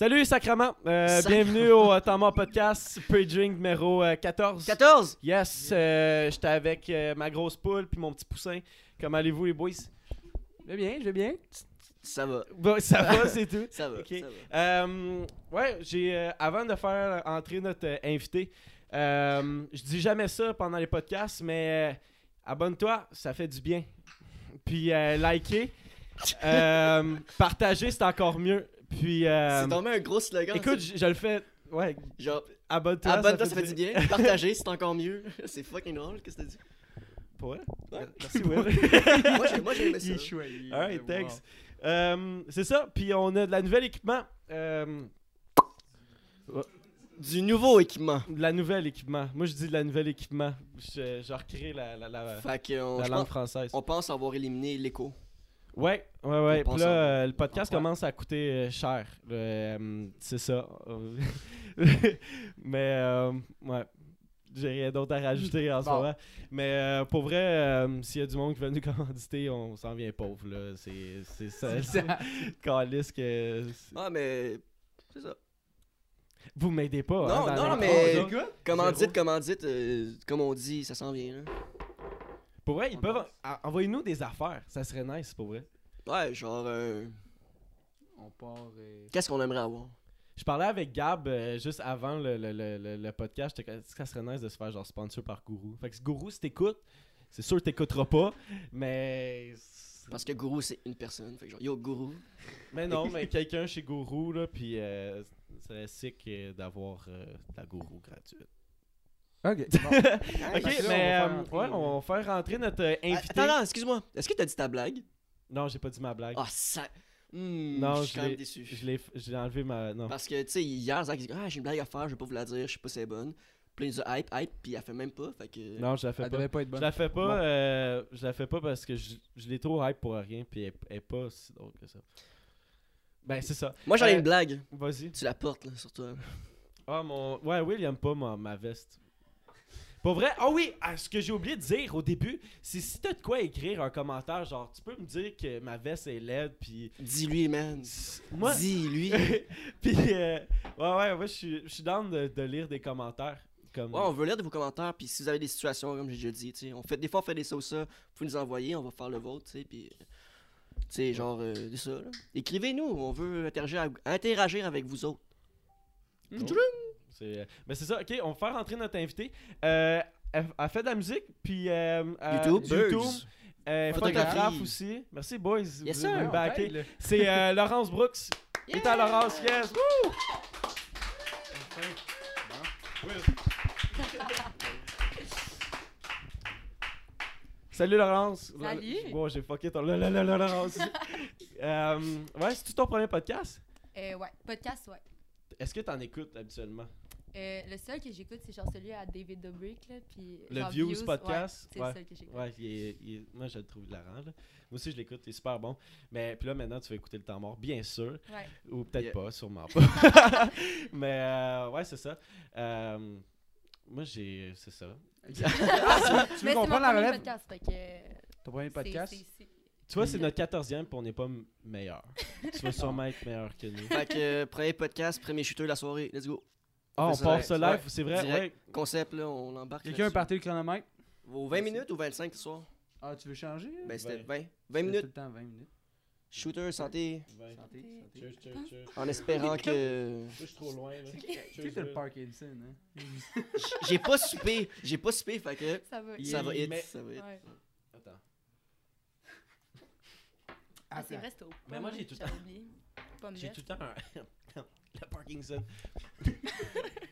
Salut Sacrament, Euh, Sacrement. bienvenue au euh, Temps Podcast, Pre-Drink numéro euh, 14. 14! Yes, euh, j'étais avec euh, ma grosse poule puis mon petit poussin. Comment allez-vous les boys? Je vais bien, je vais bien. Ça va, Bon, ça va, c'est tout. ça va, Ok. ça va. Euh, ouais, j'ai euh, avant de faire entrer notre euh, invité, euh, je dis jamais ça pendant les podcasts, mais euh, abonne-toi, ça fait du bien. Puis euh, liker, euh, partager, c'est encore mieux. Puis euh, C'est tombé un gros slogan. écoute, je, je le fais. Ouais, genre, abonne-toi. abonne-toi, ça fait du bien. Partager, c'est encore mieux. C'est fucking drôle, qu'est-ce que t'as dit? Pour? Ouais. Merci Will. moi, j'ai, moi, j'ai aimé ça. Il. Alright, Wow. thanks. Euh, c'est ça, puis on a de la nouvelle équipement. Euh, Du nouveau équipement. de la nouvelle équipement. Moi je dis de la nouvelle équipement. Je, je recrée la, la, la, langue pense, française. on pense avoir éliminé l'écho. Ouais, ouais, ouais. Puis là, en- euh, le podcast en quoi? commence à coûter euh, cher. Euh, c'est ça. Mais, euh, ouais. J'ai rien d'autre à rajouter en ce Bon. moment. Mais euh, pour vrai, euh, s'il y a du monde qui veut nous commanditer, on s'en vient pauvre. là. C'est c'est ça. C'est calice que. Ah, mais. C'est ça. Vous m'aidez pas. Non, hein, dans non, mais- Commandite, commandite, euh, comme on dit, ça s'en vient. Là. Pour vrai, ils On peuvent. en- Envoyez-nous des affaires. Ça serait nice, pour vrai. Ouais, genre. euh, on part. euh, Qu'est-ce qu'on aimerait avoir? Je parlais avec Gab euh, juste avant le, le, le, le, le podcast. J'étais comme, Est-ce que ça serait nice de se faire genre sponsor par Gourou. Fait que Gourou, si t'écoutes, c'est sûr que t'écouteras pas. Mais. Parce que Gourou, c'est une personne. Fait que genre, yo, Gourou. Mais non, mais quelqu'un chez Gourou, là, puis euh, ça serait sick euh, d'avoir euh, de la Gourou gratuite. Ok. bon. ok, là, mais on va faire euh, rentrer, ouais, on va faire rentrer notre euh, Ah, invité. Attends, attends, excuse-moi. Est-ce que t'as dit ta blague? Non, j'ai pas dit ma blague. Ah, ça. Hmm, non, je je suis quand même l'ai- déçu. je l'ai je l'ai enlevé ma. Non. Parce que, tu sais, hier, Zach, il dit Ah, j'ai une blague à faire, je vais pas vous la dire, je sais pas si elle est bonne. Puis il dit hype, hype, puis elle fait même pas. Fait que. Non, je la fais Elle pas. devait pas être Je bonne. la fais pas, Bon. euh, je la fais pas parce que je, je l'ai trop hype pour rien, puis elle, elle est pas si drôle que ça. Ben, c'est ça. Moi, j'en ai Euh, une blague. Vas-y. Tu la portes, là, sur toi. Ah, mon. Ouais, Will, il aime pas ma, ma veste. Pour vrai? Ah oui, ah, ce que j'ai oublié de dire au début, c'est si t'as de quoi écrire un commentaire, genre, tu peux me dire que ma veste est laide, puis. Dis-lui, man. Moi? Dis-lui. puis, euh, ouais, ouais, moi, je suis- down de, de lire des commentaires. Comme... Ouais, on veut lire de vos commentaires, puis si vous avez des situations, comme j'ai déjà dit, tu sais, on fait, des fois, on fait des sauces, ça, vous pouvez nous envoyer, on va faire le vôtre, tu sais, puis. euh, Tu sais, genre, euh, ça, là. Écrivez-nous, on veut interagir, avec- interagir avec vous autres. Oh. C'est- Mais c'est ça, ok, on va faire rentrer notre invité. Euh, elle, elle fait de la musique, puis. euh, euh, YouTube, YouTube. Euh, Photographie. photographe aussi. Merci, boys. Yes, sir. backé. C'est euh, Laurence Brooks. Et à Laurence, yes. Woo! Salut Laurence. Salut. Bon, j'ai fucké ton la la la la Laurence. Euh, ouais, c'est-tu ton premier podcast? Euh, ouais, podcast, ouais. Est-ce que t'en écoutes habituellement? Euh, le seul que j'écoute, c'est genre celui à David Dobrik, là, puis... Le genre Views podcast? Ouais, c'est Ouais. le seul que j'écoute. Ouais, il est- il est- moi je le trouve hilarant. là. Moi aussi je l'écoute, il est super bon. Mais puis là maintenant tu vas écouter le temps mort, bien sûr. Ouais. Ou peut-être Yeah. pas, sûrement pas. Mais euh, ouais, c'est ça. Euh, moi j'ai. C'est ça. Ah, tu- veux prenne la relève? podcast, fait que... Ton premier podcast? c'est- Tu vois, c'est notre 14e puis on n'est pas meilleur. tu vas sûrement être meilleur que nous. Fait que, euh, premier podcast, premier shooter de la soirée, let's go. Ah, on part direct. ce live, Ouais. c'est vrai? Direct. Ouais. Concept, là, on l'embarque. Quelqu'un a là-dessus. parti le chronomètre? Aux 20 minutes ou 25 ce soir? Ah, tu veux changer? Ben, c'était 20. 20 C'était minutes. Tout le temps 20 minutes. Shooter, santé. Ouais. Santé, santé. Cheers, cheers, cheers. En espérant que. Je suis trop loin. Là. Tu sais, t'as le Parkinson, hein? J'ai pas soupé. J'ai pas soupé, fait que. Ça va. Ça va hit. mais- Ça va hit. Ouais. Attends. Ah, c'est vrai, c'était au Mais moi, j'ai tout le J'avais oublié. Pomme J'ai verte. tout le temps un. Le Parkinson.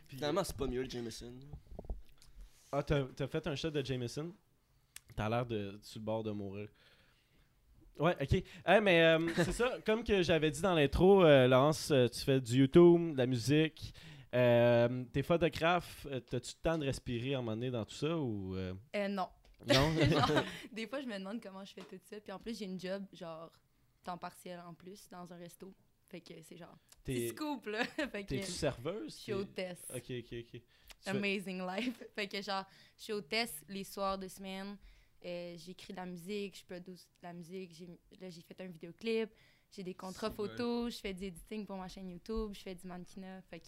Finalement, c'est pas mieux le Jameson. Ah, t'as t'as fait un shot de Jameson? T'as l'air de sur le bord de mourir. Ouais, ok. Hey, mais euh, c'est ça, comme que j'avais dit dans l'intro, euh, Laurence, euh, tu fais du YouTube, de la musique. Euh, T'es photographe, t'as-tu le temps de respirer à un moment donné dans tout ça ou. euh, Euh, non. Non? Genre, des fois, je me demande comment je fais tout ça. Puis en plus, j'ai une job, genre, temps partiel en plus, dans un resto. Fait que c'est genre, T'es- scoop, là. fait que T'es-tu serveuse? je suis hôtesse. Ok, ok, ok. Tu fais- Amazing life. fait que genre, je suis hôtesse les soirs de semaine. Euh, j'écris de la musique, je produis de la musique. J'ai, là, j'ai fait un vidéoclip. j'ai des contrats photos, je fais du editing pour ma chaîne YouTube, je fais du mannequinat. Fait que.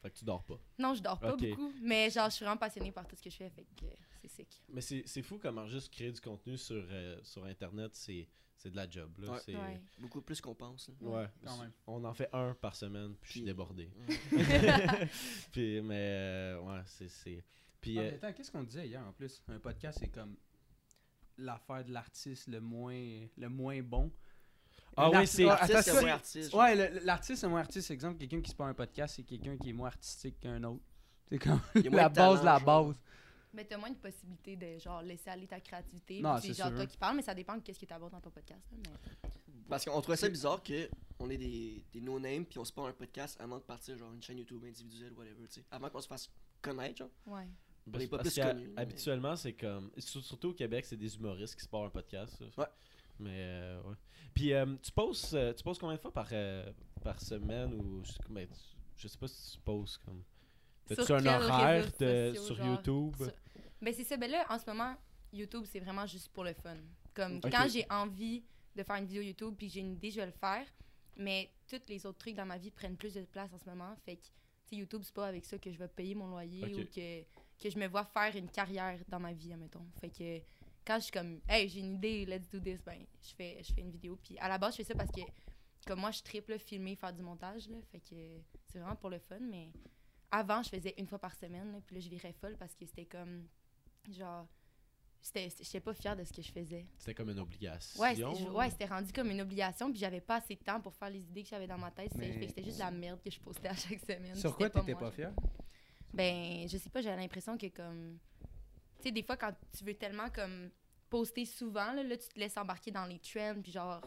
Fait que tu dors pas. Non, je dors pas beaucoup, mais genre, je suis vraiment passionnée par tout ce que je fais, fait que c'est sick. Mais c'est c'est fou comment juste créer du contenu sur, euh, sur Internet, c'est c'est de la job. Là. Ouais. C'est- Ouais. Beaucoup plus qu'on pense. là. Ouais, Quand même. on en fait un par semaine, puis je suis Puis- débordé. Ouais. puis, mais, euh, ouais, c'est- c'est. Puis, Ah, euh, attends, qu'est-ce qu'on disait hier en plus? Un podcast, c'est comme l'affaire de l'artiste le moins, le moins bon. Ah oui, L'artiste- c'est- Ah, Artiste, attends, c'est ça- moins artiste. Ouais, le- l'artiste, c'est moins artiste. Exemple, quelqu'un qui se pas un podcast, c'est quelqu'un qui est moins artistique qu'un autre. C'est comme la base de la base. Mais t'as moins de possibilités de genre laisser aller ta créativité. Non, puis c'est genre sûr. toi qui parles, mais ça dépend de qu'est-ce que tu abordes dans ton podcast. là, mais- Parce qu'on trouvait ça bizarre que on est des, des no-names puis on se part un podcast avant de partir genre une chaîne YouTube individuelle whatever tu sais avant qu'on se fasse connaître genre. Ouais. on est pas parce plus qu'ha- connus, mais- habituellement, c'est comme. sur- Surtout au Québec, c'est des humoristes qui se partent un podcast. ça. Ouais. Mais, euh, ouais. Puis, euh, tu postes euh, tu postes combien de fois par, euh, par semaine ou. Je, ben, tu- je sais pas si tu postes comme. Sur un horaire de- sociaux, sur genre? YouTube? Sur- Ben c'est ça. Ben là, en ce moment, YouTube, c'est vraiment juste pour le fun. Comme quand j'ai envie de faire une vidéo YouTube puis j'ai une idée, je vais le faire. Mais tous les autres trucs dans ma vie prennent plus de place en ce moment. Fait que, tu YouTube, c'est pas avec ça que je vais payer mon loyer ou que, que je me vois faire une carrière dans ma vie, admettons. Fait que quand je suis comme, hey, j'ai une idée, let's do this, ben, je fais, je fais une vidéo. Puis à la base, je fais ça parce que, comme moi, je triple filmer, faire du montage, là. Fait que c'est vraiment pour le fun. Mais avant, je faisais une fois par semaine, là, puis là, je virais folle parce que c'était comme, genre, c'était, j'étais pas fière de ce que je faisais. C'était comme une obligation. Ouais, c'était, je- ouais, c'était rendu comme une obligation, puis j'avais pas assez de temps pour faire les idées que j'avais dans ma tête. C'était, Mais- juste de la merde que je postais à chaque semaine. Sur quoi t'étais pas genre. fier Ben, je sais pas, j'avais l'impression que comme. Tu sais, des fois, quand tu veux tellement comme poster souvent, là, là, tu te laisses embarquer dans les trends, puis genre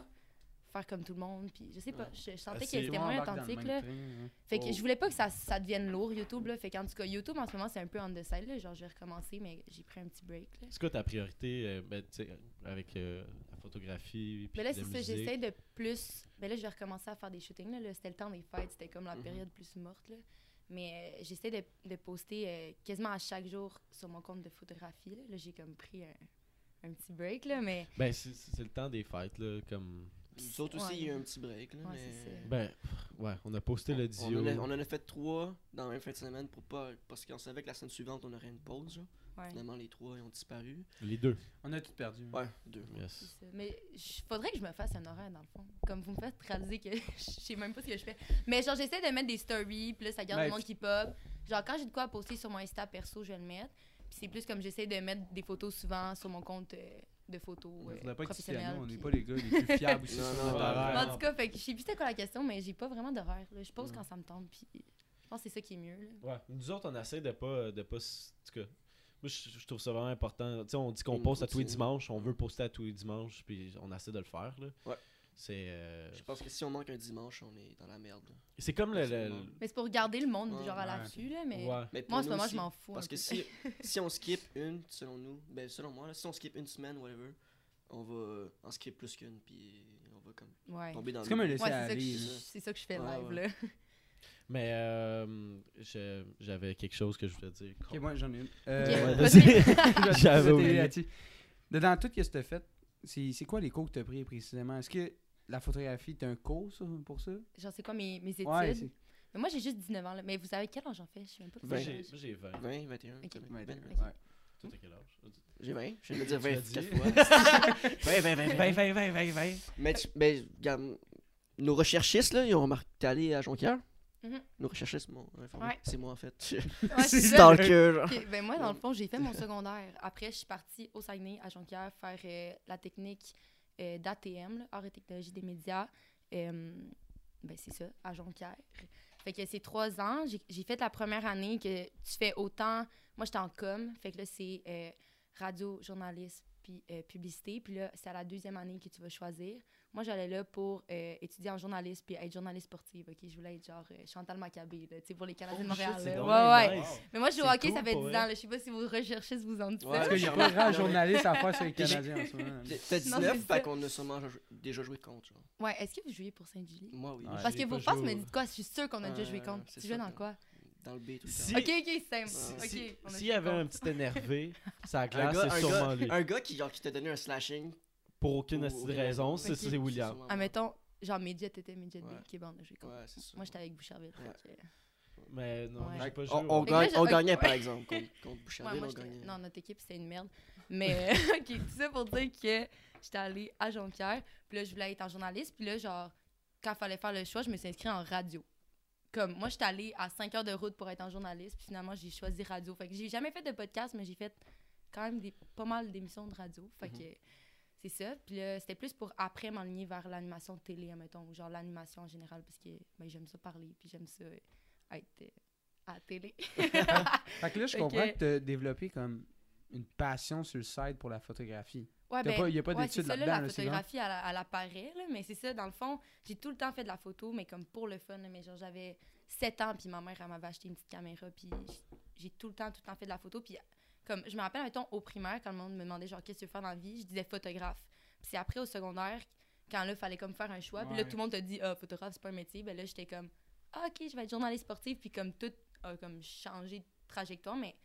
faire comme tout le monde, puis je sais pas, je, je sentais Ah, que c'était Moi, moins authentique, là. train, hein. Fait que Oh. je voulais pas que ça, ça devienne lourd, YouTube, là. Fait qu'en tout cas, YouTube, en ce moment, c'est un peu on the side, là. Genre, j'ai recommencé, mais j'ai pris un petit break, là. C'est quoi ta priorité euh, ben, tu sais, avec euh, la photographie puis Mais là, c'est ça, j'essaie de plus. Mais là, je vais recommencer à faire des shootings. Là, Là, c'était le temps des fêtes, c'était comme la Mhm. période plus morte. Là. Mais euh, j'essaie de, de poster euh, quasiment à chaque jour sur mon compte de photographie. Là, Là, j'ai comme pris un, un petit break, là, mais. Ben, c'est c'est le temps des fêtes, là, comme... Nous autres aussi Ouais. il y a eu un petit break là, Ouais, mais. Ben, ouais, on a posté le on, Dio. en a, on en a fait trois dans la même fin de semaine pour pas parce qu'on savait que la semaine suivante on aurait une pause. Finalement les trois ils ont disparu. Les deux. On a tout perdu. Ouais, deux. Yes. Mais faudrait que je me fasse un horaire, dans le fond. Comme vous me faites réaliser que je sais même pas ce que je fais. Mais genre, j'essaie de mettre des stories, puis là, ça garde Ben, le monde qui pop. Genre, quand j'ai de quoi à poster sur mon Insta perso, je vais le mettre. Puis c'est plus comme j'essaie de mettre des photos souvent sur mon compte euh, de photos Il euh, faudrait pas nous, on n'est pas les gars les plus fiables aussi Non, sur non, notre horaire. En tout cas, fait que je sais plus c'était quoi la question, mais j'ai pas vraiment d'horaire. là. Je pose Mm. quand ça me tente, puis je pense que c'est ça qui est mieux. là. Ouais. Nous autres, on essaie de pas... De pas s- en tout cas, moi, je, je trouve ça vraiment important. Tu sais, on dit qu'on poste à tous les dimanches. On veut poster à tous les dimanches, puis on essaie de le faire, là. Ouais. C'est... euh, Je pense que si on manque un dimanche, on est dans la merde. C'est comme le... le-. Mais c'est pour garder le monde Ouais, genre à l'affût, là, mais Ouais. Mais pour moi en ce moment, aussi, je m'en fous. Parce que si, si on skip une, selon nous, ben selon moi, là, si on skip une semaine, whatever, on va en skip plus qu'une, puis on va comme Ouais. tomber dans C'est le comme un laisser Ouais, c'est ça, que aller. c'est ça que je fais Ouais, live, ouais. là. Mais euh, je- j'avais quelque chose que je voulais dire. Ok, moi j'en ai une. Euh. J'avais oublié. t'aider là-dessus. De- Dans tout ce que tu as fait, c'est c'est quoi les cours que tu as pris précisément? Est-ce que la photographie, tu as un cours ça, pour ça? Genre, c'est quoi mes, mes études? Ouais, mais moi, j'ai juste 19 ans, là. Mais vous savez quel âge j'en fais? Je sais même pas. Moi, j'ai âge. moi, j'ai 20. 20, 21. Ok. t'as- Ouais, ben, ouais. Toi, t'as quel âge? J'ai 20, je viens de le dire Tu l'as 20 dit. quatre fois. 20, 20, 20, 20. 20, 20, 20, 20. Mais, tu- ben, regarde, nos recherchistes, là, ils ont remarqué t'es allé à Jonquière? Mhm. Nos recherchistes m'ont informé. Ouais. C'est moi, en fait. Ouais, c'est. Stalker, genre. Ok, ben moi, dans le fond, j'ai fait mon secondaire. Après, je suis partie au Saguenay, à Jonquière, faire euh, la technique euh, d'ATM, Art et technologie des médias. Euh, ben, c'est ça, à Jonquière. Fait que c'est trois ans. J'ai- J'ai fait la première année que tu fais autant. Moi, j'étais en com. Fait que là, c'est euh, radio, journaliste, puis euh, publicité. Puis là, c'est à la deuxième année que tu vas choisir. Moi, j'allais là pour euh, étudier en journaliste, puis être journaliste sportive. OK? Je voulais être genre euh, Chantal Maccabé, là, tu sais, pour les Canadiens de Montréal. là. Ouais, ouais. Mais moi, je joue au hockey, ça fait 10 pour ans. Là. Je sais pas si vous recherchez ce vous en dites Ouais. Parce que j'ai Ouais. pas grand journaliste à faire sur les Canadiens en ce moment. T'as Non, 19, c'est ça. fait qu'on a sûrement déjà joué contre. Genre. Ouais, est-ce que vous jouiez pour Saint-Julie? Moi, oui. Ouais. Parce que vos faces joué me disent quoi? Je suis sûre qu'on a déjà joué contre. Tu jouais dans quoi? Dans le B tout le Si- temps. Ok, ok, simple. Si- Si- a S'il y avait un petit énervé, ça glace, c'est un, sûrement gars, lui. un gars qui, genre, qui t'a donné un slashing. Pour aucune Pour raison, c'est William. sûrement Ah, genre Midget était Midget Ouais. Qui est bon, j'ai compris. Ouais. Moi, j'étais avec Boucherville. Ouais. Mais non, Ouais. j'ai pas joué. On, on là, gagnait, par exemple, contre, contre Ouais, Boucherville, on gagnait. non, notre équipe, c'était une merde. Mais, ok, tout ça pour dire que j'étais allée à Jonquière. Puis là, je voulais être en journaliste. Puis là, genre, quand il fallait faire le choix, je me suis inscrite en radio. Comme, moi, j'étais allée à 5 heures de route pour être en journaliste. Puis finalement, j'ai choisi radio. Fait que j'ai jamais fait de podcast, mais j'ai fait quand même des, pas mal d'émissions de radio. Fait Mhm. que c'est ça. Puis là, c'était plus pour après m'aligner vers l'animation télé, admettons. Ou genre l'animation en général, parce que ben, j'aime ça parler. Puis j'aime ça euh, être euh, à la télé. Fait que là, je comprends que- que tu as développé comme une passion sur le site pour la photographie. Ouais, ben, pas- y a pas ouais, d'études c'est ça, là-dedans, La là, vrai? photographie, elle, elle apparaît, là, mais c'est ça, dans le fond, j'ai tout le temps fait de la photo, mais comme pour le fun, là, mais genre j'avais 7 ans, puis ma mère, elle m'avait acheté une petite caméra, puis j'ai tout le temps, tout le temps fait de la photo, puis comme, je me rappelle, mettons, au primaire, quand le monde me demandait, genre, qu'est-ce que tu veux faire dans la vie, je disais photographe. Puis c'est après, au secondaire, quand là, il fallait comme faire un choix, puis là, tout le monde te dit, ah, photographe, c'est pas un métier, ben là, j'étais comme, ah, ok, je vais être journaliste sportif, puis comme tout a comme changé de trajectoire, mais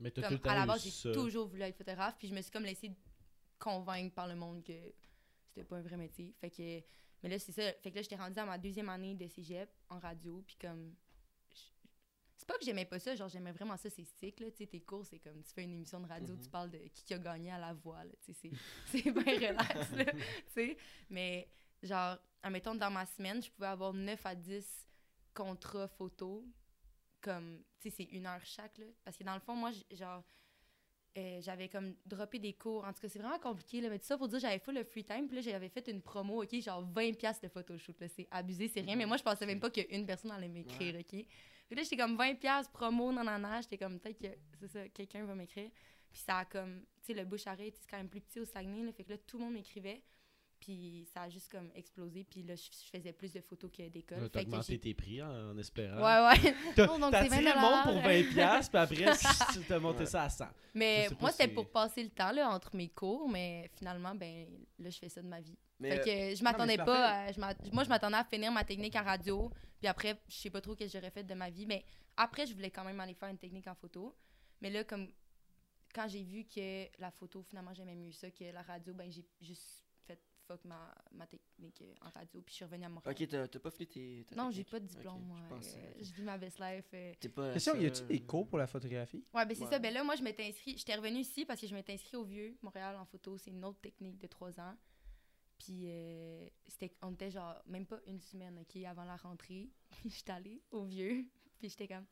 Mais tout comme, à la base, j'ai toujours voulu être photographe, puis je me suis comme laissé convaincre par le monde que c'était pas un vrai métier. Fait que, mais là, c'est ça. Fait que là, j'étais rendue à ma deuxième année de cégep en radio, puis comme. C'est pas que j'aimais pas ça, genre j'aimais vraiment ça, ces cycles, là, tu sais, tes cours, c'est comme, tu fais une émission de radio, Mhm. tu parles de qui a gagné à la voix, là, tu sais, c'est c'est bien relax, là, tu sais, mais genre, admettons, dans ma semaine, je pouvais avoir 9 à 10 contrats photos, comme, tu sais, c'est une heure chaque, là, parce que dans le fond, moi, genre, euh, j'avais comme droppé des cours. En tout cas, c'est vraiment compliqué. Là, mais tout ça pour dire, j'avais full le free time. Puis là, j'avais fait une promo, OK, genre 20$ piastres de photoshoot. Là, c'est abusé, c'est rien. Mais moi, je pensais même pas qu'une personne allait m'écrire, OK? Puis là, j'étais comme 20$ piastres promo, nanana. J'étais comme, peut-être que, c'est ça, quelqu'un va m'écrire. Puis ça a comme, tu sais, le bouche à c'est quand même plus petit au Saguenay. Là, fait que là, tout le monde m'écrivait. Puis ça a juste comme explosé. Puis là, je, je faisais plus de photos que d'école. T'as augmenté tes prix en, en espérant. Ouais, ouais. T'as 20 le monde pour 20$, piastres, puis après, tu t'as monté Ouais. ça à 100. Mais moi, c'était pour passer le temps là, entre mes cours, mais finalement, ben là, je fais ça de ma vie. Mais, fait euh, que je m'attendais pas. à- je moi, je m'attendais à finir ma technique en radio, puis après, je sais pas trop ce que j'aurais fait de ma vie. Mais après, je voulais quand même aller faire une technique en photo. Mais là, comme quand j'ai vu que la photo, finalement, j'aimais mieux ça que la radio, ben j'ai juste fait fuck ma, ma technique euh, en radio, puis je suis revenue à Montréal. Ok, t'as t'as pas fini tes. ta Non, j'ai pas de diplôme, Ok, moi. je Euh. Je vis ma best life. euh, T'es pas. Y a-tu des cours pour la photographie? Ouais, ben c'est Ouais. ça. Ben là, moi, je m'étais inscrit. J'étais revenue ici parce que je m'étais inscrit au Vieux, Montréal, en photo. C'est une autre technique de trois ans. Puis, euh, c'était, on était genre, même pas une semaine, OK, avant la rentrée. Puis, j'étais allée au Vieux. Puis, j'étais comme,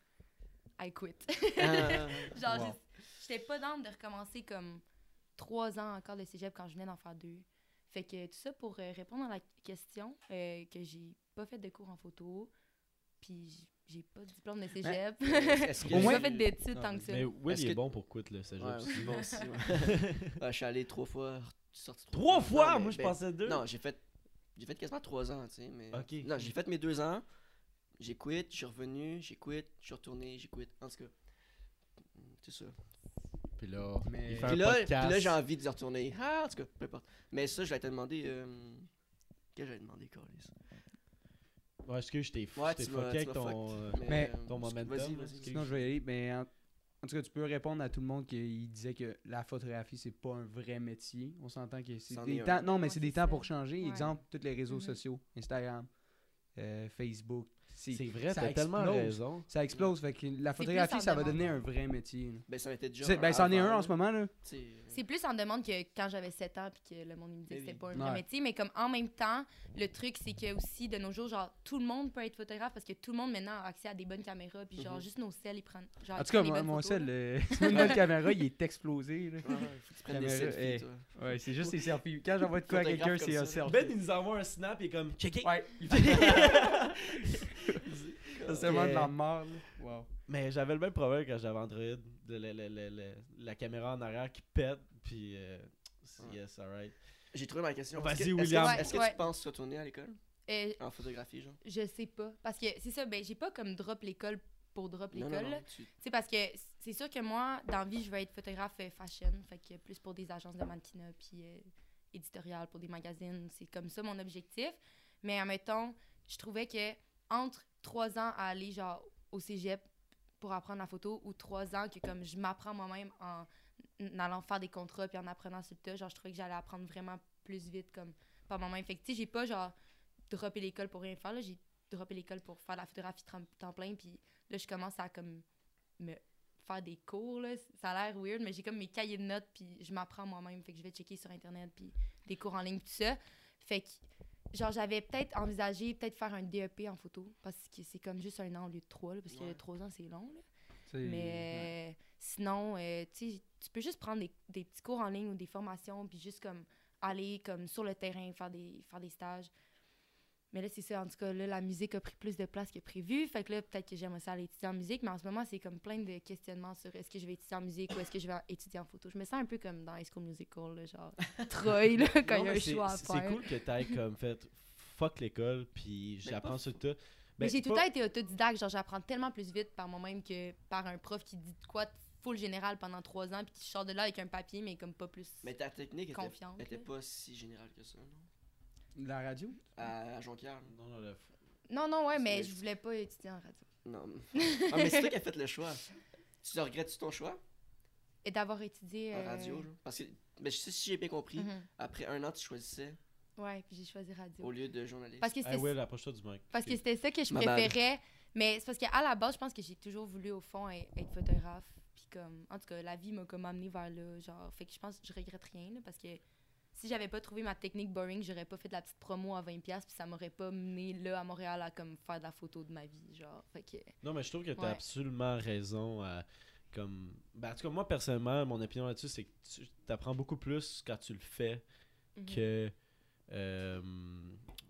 I quit. Genre, Wow. j'étais pas dans de recommencer comme trois ans encore de cégep quand je venais d'en faire deux. Fait que tout ça pour euh, répondre à la question, euh, que j'ai pas fait de cours en photo. Puis, j'ai pas de diplôme de cégep. Est-ce que J'ai Au moins- pas fait d'études Non, tant que ça. Mais Will, Est-ce il est que- bon pour quit, là, c'est Ouais, juste. c'est bon aussi. ouais. Ah, je suis allé trois fois. Sorti Trois fois? Non, mais- Moi, je ben, pensais deux. Non, j'ai fait. J'ai fait quasiment trois ans, tu sais. Mais... Ok. Non, j'ai fait mes deux ans. J'ai quitté, je suis revenu, j'ai quitté, je suis retourné, j'ai quitté. En tout cas, c'est ça. Puis là, Mais- il fait Puis un là, podcast. puis là j'ai envie d'y retourner. Ah, en tout cas, peu importe. Mais ça, je vais te demander. Euh... Qu'est-ce que j'avais demandé, Carlis? Ouais, excuse, je t'ai Ouais, je t'ai tu m'as- fucké avec ton. euh, Mais- euh, ton momentum, Vas-y, vas-y. Sinon, je vais y aller. Mais en, en tout cas, tu peux répondre à tout le monde qui disait que la photographie, c'est pas un vrai métier. On s'entend que c'est des temps. Non, mais c'est des temps pour changer. Ouais. Exemple, tous les réseaux Mhm. sociaux Instagram, euh, Facebook. C'est vrai, ça t'as tellement explose. raison. Ça explose. Fait que la plus photographie, en ça va demande. devenir un vrai métier. là. Ben, ça m'était déjà. Ben, c'en est un en ce moment. là. C'est plus en demande que quand j'avais 7 ans puis que le monde il me disait que c'était oui. pas un vrai Ouais. métier. Mais comme en même temps, le truc, c'est que aussi, de nos jours, genre, tout le monde peut être photographe parce que tout le monde maintenant a accès à des bonnes caméras. Puis genre, Mhm. juste nos celles, ils prennent. Genre, En tout cas, moi, mon sel, une bonne caméra, il est explosé. là. Ouais, ouais, faut que tu prennes des Caméra, selfies, eh. toi. Ouais, c'est juste des selfies. Quand j'envoie de quoi à quelqu'un, comme c'est un selfie. Ben, il nous envoie un snap et comme, check it. Ouais. C'est seulement de la mort. là. Wow. Mais j'avais le même problème quand j'avais Android. De la, la- la- la- la caméra en arrière qui pète. Puis, euh, Ouais. yes, alright. J'ai trouvé ma question. Vas-y, William. Est-ce que Ouais. tu penses retourner à l'école? Euh, En photographie, genre? je sais pas. Parce que c'est ça, ben, j'ai pas comme drop l'école pour drop l'école. tu- sais, parce que c'est sûr que moi, dans la vie, je veux être photographe euh, fashion. Fait que plus pour des agences de mannequinat, puis euh, éditorial pour des magazines. C'est comme ça mon objectif. Mais admettons, je trouvais que entre trois ans à aller genre au cégep pour apprendre la photo ou trois ans que comme je m'apprends moi-même en allant faire des contrats puis en apprenant sur le tas, genre je trouvais que j'allais apprendre vraiment plus vite comme par moi-même. Fait que j'ai pas genre droppé l'école pour rien faire. là. J'ai droppé l'école pour faire la photographie temps plein. Puis là, je commence à comme me faire des cours. Là. Ça a l'air weird, mais j'ai comme mes cahiers de notes. Puis je m'apprends moi-même. Fait que je vais checker sur Internet. Puis des cours en ligne, tout ça. Fait que, genre, j'avais peut-être envisagé peut-être faire un DEP en photo. Parce que c'est comme juste un an au lieu de trois. là, parce Ouais. que trois ans, c'est long. là. Ouais. Mais sinon, euh, tu peux juste prendre des, des petits cours en ligne ou des formations, puis juste comme aller comme sur le terrain, faire des, faire des stages. Mais là, c'est ça, en tout cas, là, la musique a pris plus de place que prévu. Fait que là, peut-être que j'aimerais ça aller étudier en musique, mais en ce moment, c'est comme plein de questionnements sur est-ce que je vais étudier en musique ou est-ce que je vais étudier en photo. Je me sens un peu comme dans High School Musical, là, genre Troy, là, quand Non, il y a mais un c'est- choix à C'est faire. cool que t'ailles comme fait fuck l'école, puis j'apprends sur le tas. Mais Ben, j'ai tout le temps été autodidacte, genre j'apprends tellement plus vite par moi-même que par un prof qui dit de quoi de full général pendant trois ans puis qui sort de là avec un papier mais comme pas plus Mais ta technique était, confiante. était pas si générale que ça, non? La radio? À, à Jonquière. Non, non, le- Non, non, ouais, mais je voulais pas étudier en radio. Non. ah, mais c'est toi qui as fait le choix. Tu regrettes-tu ton choix? Et d'avoir étudié. en euh, radio? genre? Parce que, ben, je sais si j'ai bien compris, mhm. après un an, tu choisissais Ouais, puis j'ai choisi radio. au lieu de journaliste. Parce que c'était Ah ouais, approche-toi du mic. parce que c'était ça que je Ma bad. préférais. Mais c'est parce qu'à la base, je pense que j'ai toujours voulu, au fond, être, être photographe. Puis comme, en tout cas, la vie m'a comme amené vers là. Genre, fait que je pense que je regrette rien, là, parce que si j'avais pas trouvé ma technique boring, j'aurais pas fait de la petite promo à 20$, puis ça m'aurait pas mené là à Montréal à comme faire de la photo de ma vie. Genre, fait que. Non, mais je trouve que tu as Ouais. absolument raison. à- comme... ben, en tout cas, moi, personnellement, mon opinion là-dessus, c'est que tu apprends beaucoup plus quand tu le fais Mhm. que. euh,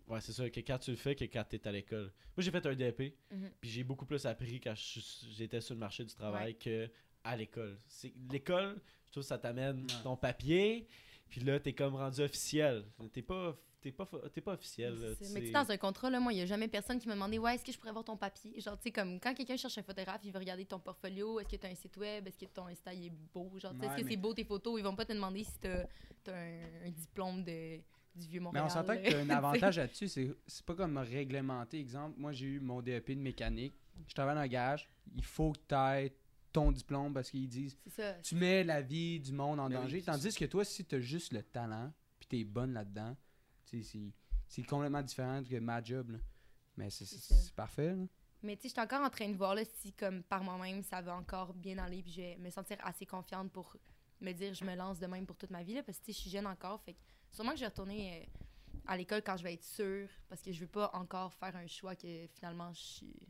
ouais, c'est ça, que quand tu le fais que quand tu es à l'école. Moi, j'ai fait un DEP, Mhm. puis j'ai beaucoup plus appris quand je suis- j'étais sur le marché du travail que à l'école. C'est- L'école, je trouve que ça t'amène Ouais. ton papier, puis là, t'es comme rendu officiel. T'es pas, t'es pas, t'es pas officiel. là, Mais tu dans un contrat, là, moi, il n'y a jamais personne qui m'a demandé Ouais, est-ce que je pourrais avoir ton papier? Genre, tu sais, comme quand quelqu'un cherche un photographe, il veut regarder ton portfolio Est-ce que tu as un site web Est-ce que ton Insta il est beau? Genre, tu sais, Ouais, est-ce que mais- c'est beau tes photos? Ils vont pas te demander si tu as, un, un diplôme de, du vieux Mais Montréal. on s'entend que t'as un avantage là-dessus, c'est c'est pas comme réglementé. Exemple, moi j'ai eu mon DEP de mécanique, je travaille dans le garage, il faut que tu aies ton diplôme parce qu'ils disent ça. tu mets la vie du monde en Mais oui, danger. Tandis que toi, si tu as juste le talent, puis tu es bonne là-dedans, c'est- c'est complètement différent que ma job. là. Mais c'est parfait. là. Mais tu sais, je suis encore en train de voir là, si, comme par moi-même, ça va encore bien aller, puis je vais me sentir assez confiante pour me dire je me lance de même pour toute ma vie, là, parce que je suis jeune encore. Fait que sûrement que je vais retourner euh, à l'école quand je vais être sûre, parce que je veux pas encore faire un choix que finalement je suis-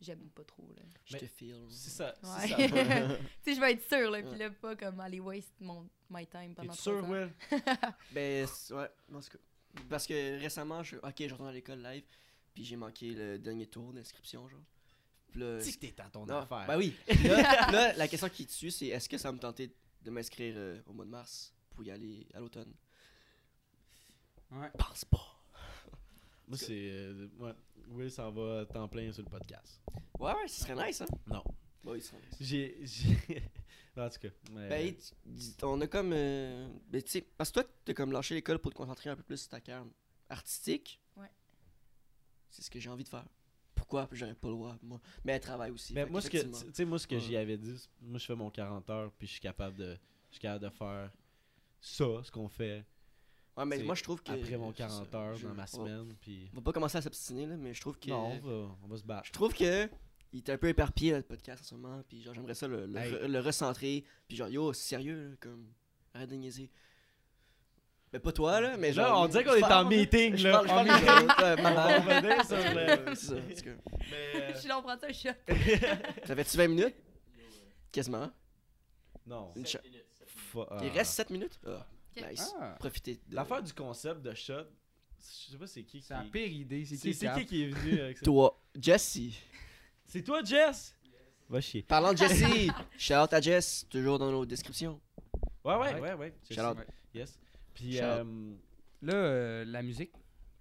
j'aime pas trop. Là. Je te feel. C'est ça. c'est Ouais. ça. tu sais, je vais être sûre, là, puis là, pas comme aller waste mon my time pendant trois sûr. Will? Ben, ouais, en tout cas. Parce que récemment, je, ok, je retourne à l'école live, puis j'ai manqué le dernier tour d'inscription, genre. Là, que t'es à ton non, affaire. ben oui. Là, là, la question qui tue, c'est est-ce que ça me tentait de m'inscrire euh, au mois de mars pour y aller à l'automne? Ouais. Pense pas. Moi, c'est. euh, ouais. Will s'en va temps plein sur le podcast. Ouais, ouais, ce serait nice, hein. Non. Bah oui, ce serait nice. J'ai. en tout cas. mais- Ben, on a comme. euh, ben, tu sais, parce que toi, t'as comme lâché l'école pour te concentrer un peu plus sur ta carrière artistique. Ouais. C'est ce que j'ai envie de faire. Pourquoi? J'aurais pas le droit, moi. Mais elle travaille aussi. Ben, moi, ce que, tu qu'effectivement. sais, moi, ce que Ouais. j'y avais dit, moi, je fais mon 40 heures, puis je suis capable de, je suis capable de faire ça, ce qu'on fait, Ouais, mais moi, je trouve que. après mon c'est ça, 40 heures je- dans ma on- semaine, puis... On va pas commencer à s'obstiner, là, mais je trouve que. Non, on va, on va se battre. Je trouve que. Il est un peu éparpillé, le podcast en ce moment. Puis genre, j'aimerais ça le, le, Hey. re- le recentrer. Puis genre, yo, sérieux, là, comme. Arrête de niaiser. Mais pas toi, là, mais genre. Là, on dirait qu'on je est parle, en là. meeting, Je là. parle, je parle, En de- euh, On revenir sur le... Ça. Mais, Je suis là, on prend ça un shot. Ça fait-tu 20 minutes? Quasiment. non. Une Il ah. reste 7 minutes? Ah, Ok. Nice. Ah, Profitez. de- L'affaire du concept de shot, je sais pas c'est qui qui... c'est la pire idée. C'est qui, qui qui est venu avec ça? Toi, Jesse. C'est toi, Jess? Va chier. Parlant de Jesse, shout out à Jess, toujours dans nos descriptions. Ouais, ouais, Ouais. ouais, Shout out. Yes. Puis, Shout out. euh, Là, euh, la musique,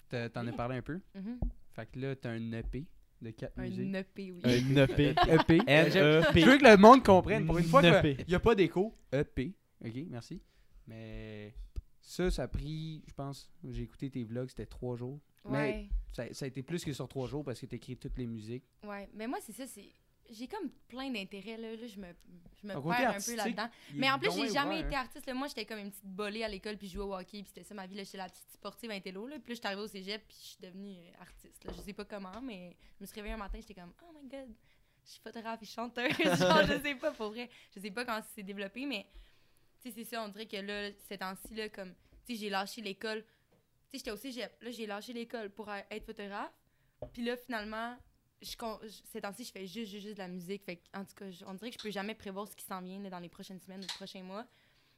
t'en as parlé un peu. Mhm. Fait que là, t'as un EP de 4 Un. EP, oui. un EP. EP. N-E-P. Je veux que le monde comprenne. Pour une fois EP. qu'il n'y a pas d'écho, EP. Ok, merci. Mais ça, ça a pris, je pense, j'ai écouté tes vlogs, c'était trois jours. Ouais. Ça, ça a été plus que sur trois jours parce que t'écris toutes les musiques. Ouais, mais moi, c'est ça, c'est. j'ai comme plein d'intérêts, là. là je me, je me perds un peu là-dedans. Mais en plus, j'ai jamais ouvert, été artiste. Là. Moi, j'étais comme une petite bolée à l'école, puis je jouais au hockey, puis c'était ça ma vie. J'étais la petite sportive intello. Là. Puis là, j'étais arrivée au cégep, puis je suis devenue euh, artiste. Là. Je sais pas comment, mais je me suis réveillée un matin, j'étais comme, oh my god, je suis photographe et chanteuse. Genre, je sais pas, pour vrai. Je sais pas comment ça s'est développé, mais tu sais, c'est ça, on dirait que là, ces temps-ci, là, comme, tu sais, j'ai lâché l'école. Tu sais, j'étais au cégep. Là, j'ai lâché l'école pour être photographe. Puis là, finalement, je, con- je- ces temps-ci, je fais juste, juste, juste de la musique. Fait que, en tout cas, je- on dirait que je peux jamais prévoir ce qui s'en vient là, dans les prochaines semaines ou les prochains mois.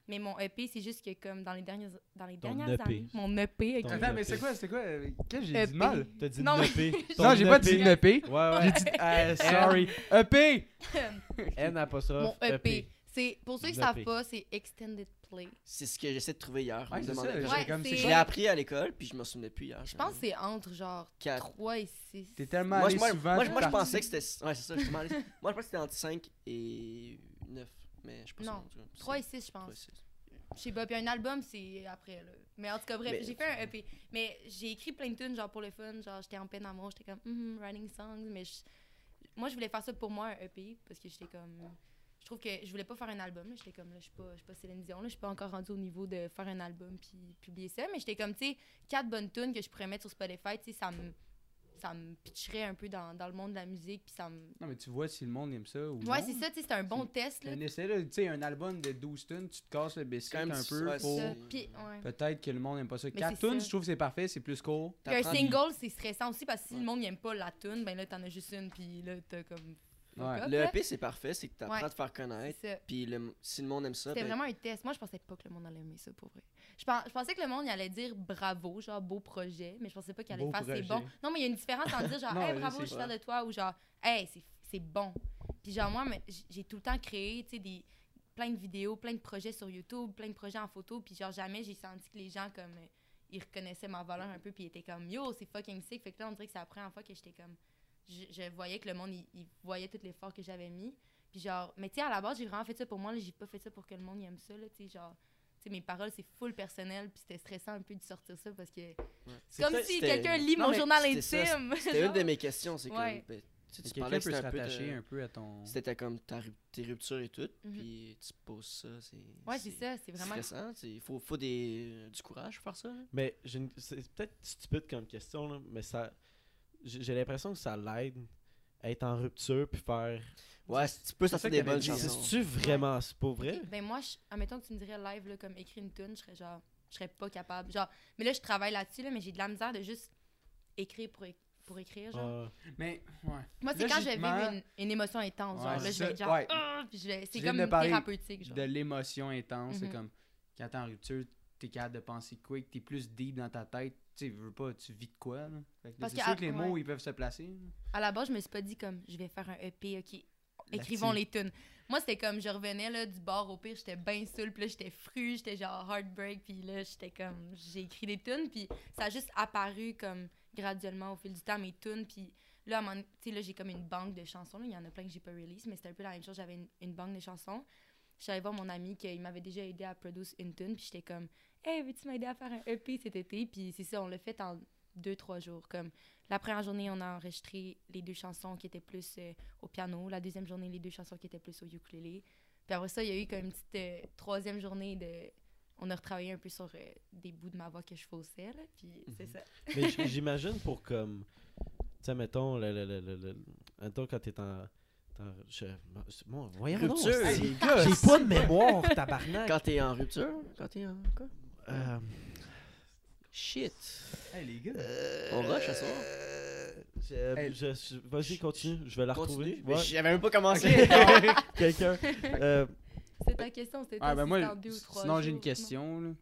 Mais mon EP, c'est juste que comme dans les dernières, dans les Ton dernières EP. années, mon EP. Ton Attends, mais EP. c'est quoi, c'est quoi? euh, Qu'est-ce que j'ai EP. dit de mal? T'as dit Non, mais- EP. Non, j'ai pas dit EP. Ouais, ouais. J'ai dit Ah, sorry. EP! N apostrophe mon EP. C'est pour ceux qui Le savent pas, c'est Extended Play. C'est ce que j'essaie de trouver hier. Ouais, Je Ouais, l'ai appris à l'école, puis je me souvenais plus hier. Je pense que c'est entre genre Quatre. 3 et 6. T'es tellement Moi, allé moi, souvent. moi, t'es moi, je pensais que c'était. Ouais, c'est ça. je suis allé- moi, je pensais que c'était entre 5 et 9. Mais je sais pas Non, sûr, en tout cas. 3 et 6, je et pense. six. Je sais pas, puis un album, c'est après, là. Mais en tout cas, bref, Mais- j'ai fait un EP. Mais j'ai écrit plein de tunes, genre pour le fun. Genre, j'étais en peine d'amour, j'étais comme, Mhm, writing songs. Mais je- moi, je voulais faire ça pour moi, un EP, parce que j'étais comme. Je trouve que je voulais pas faire un album. là. J'étais comme, là, je suis pas, pas Céline Dion, là. Je suis pas encore rendue au niveau de faire un album puis publier ça. Mais j'étais comme, tu sais, quatre bonnes tunes que je pourrais mettre sur Spotify, tu sais, ça me. Ça me pitcherait un peu dans, dans le monde de la musique, puis ça me. Non, mais tu vois si le monde aime ça ou Ouais, c'est ça, tu sais, c'était un bon test, là. Un essai, là, tu sais, un album de 12 tunes, tu te casses le biscuit un c'est- peu pour... C'est- ouais. Peut-être que le monde n'aime pas ça. Mais 4 c'est tunes, ça. je trouve que c'est parfait, c'est plus court. Puis un single, c'est stressant aussi parce que si Ouais. le monde n'aime pas la tune, ben là, t'en as juste une, puis là, t'as comme. Fuck Ouais. up, Le. EP, c'est parfait, c'est que tu apprends Ouais. à te faire connaître. Puis le- si le monde aime ça, C'était ben, vraiment un test. Moi, je pensais pas que le monde allait aimer ça, pour vrai. Je, pen- je pensais que le monde il allait dire bravo, genre beau projet, mais je pensais pas qu'il allait Beau faire c'est bon. Non, mais il y a une différence entre dire genre, Non, hey, bravo, je suis fière de toi, ou genre, hey, c'est- c'est bon. Puis genre, moi, j'ai tout le temps créé, tu sais, des plein de vidéos, plein de projets sur YouTube, plein de projets en photo, puis genre, jamais j'ai senti que les gens, comme, euh, ils reconnaissaient ma valeur un peu, puis ils étaient comme, yo, c'est fucking sick. Fait que là, on dirait que c'est la première fois que j'étais comme, je, je voyais que le monde, il, il voyait tout l'effort que j'avais mis. Puis genre, mais tu sais, à la base, j'ai vraiment fait ça pour moi, là, j'ai pas fait ça pour que le monde aime ça, là, tu sais, genre. Tu sais, mes paroles, c'est full personnel, puis c'était stressant un peu de sortir ça parce que. C'est comme si quelqu'un lit Non, mon journal intime. C'était une de mes questions, c'est Ouais. comme. ben, tu tu parlais que c'était un peu. un peu à ton... C'était comme ta ru- tes ruptures et tout, Mhm. puis tu poses ça, c'est. Ouais, c'est ça, c'est vraiment. stressant, il faut, faut des, du courage pour faire ça. là. Mais j'ai une- c'est peut-être stupide comme question, là, mais ça. J'ai j'ai l'impression que ça l'aide à être en rupture puis faire. Ouais, tu peux sortir des bonnes chansons. C'est-tu vraiment? C'est pas vrai? Ben moi, je- admettons que tu me dirais live, là, comme écrire une tune, je serais genre, je serais pas capable. Genre, mais là, je travaille là-dessus, là, mais j'ai de la misère de juste écrire pour, pour écrire, genre. Ah, Mais, ouais. Moi, c'est quand je vais vivre une, une émotion intense, genre, là, je c'est vais genre, ouais. Ah! Puis je vais- c'est comme de thérapeutique, genre. De l'émotion intense, c'est Mhm. comme... Quand t'es en rupture, t'es capable de penser quick, t'es plus deep dans ta tête. Tu veux pas, tu vis de quoi, là. Fait que Parce C'est que sûr que les ouais. mots, ils peuvent se placer. là. À la base, je me suis pas dit comme, je vais faire un EP, ok, écrivons les tunes. Moi, c'était comme, je revenais là, du bar au pire, j'étais bien seule, puis là, j'étais fru, j'étais genre heartbreak, puis là, j'étais comme, j'ai écrit des tunes, puis ça a juste apparu comme graduellement au fil du temps, mes tunes, puis là, à un moment donné, tu sais, là, j'ai comme une banque de chansons, là, il y en a plein que j'ai pas release, mais c'était un peu la même chose, j'avais une, une banque de chansons. Allée voir mon ami qui il m'avait déjà aidé à produire une tune, puis j'étais comme, hey, veux-tu m'aider à faire un EP cet été? Puis c'est ça, on l'a fait en deux, trois jours. Comme la première journée, on a enregistré les deux chansons qui étaient plus euh, au piano. La deuxième journée, les deux chansons qui étaient plus au ukulélé. Puis après ça, il y a eu comme une petite euh, troisième journée de. On a retravaillé un peu sur euh, des bouts de ma voix que je faussais, là. Puis c'est ça. Mais j'imagine pour comme. Tu sais, mettons, le, le, le, le, le- mettons quand t'es en. Je- bon, voyons donc, Rupture. c'est- Hey, J'ai pas de mémoire, tabarnak. Quand t'es en rupture, quand t'es en. Quoi? Euh, Shit. Hey, les gars. On rush à soir. je- Hey, je- je- Vas-y, continue. Je vais la retrouver. Continue. Mais Ouais. J'avais même pas commencé. Quelqu'un. Euh, C'était ta question, c'était Ah, ben moi, deux ou trois sinon, j'ai jours, une question. Là,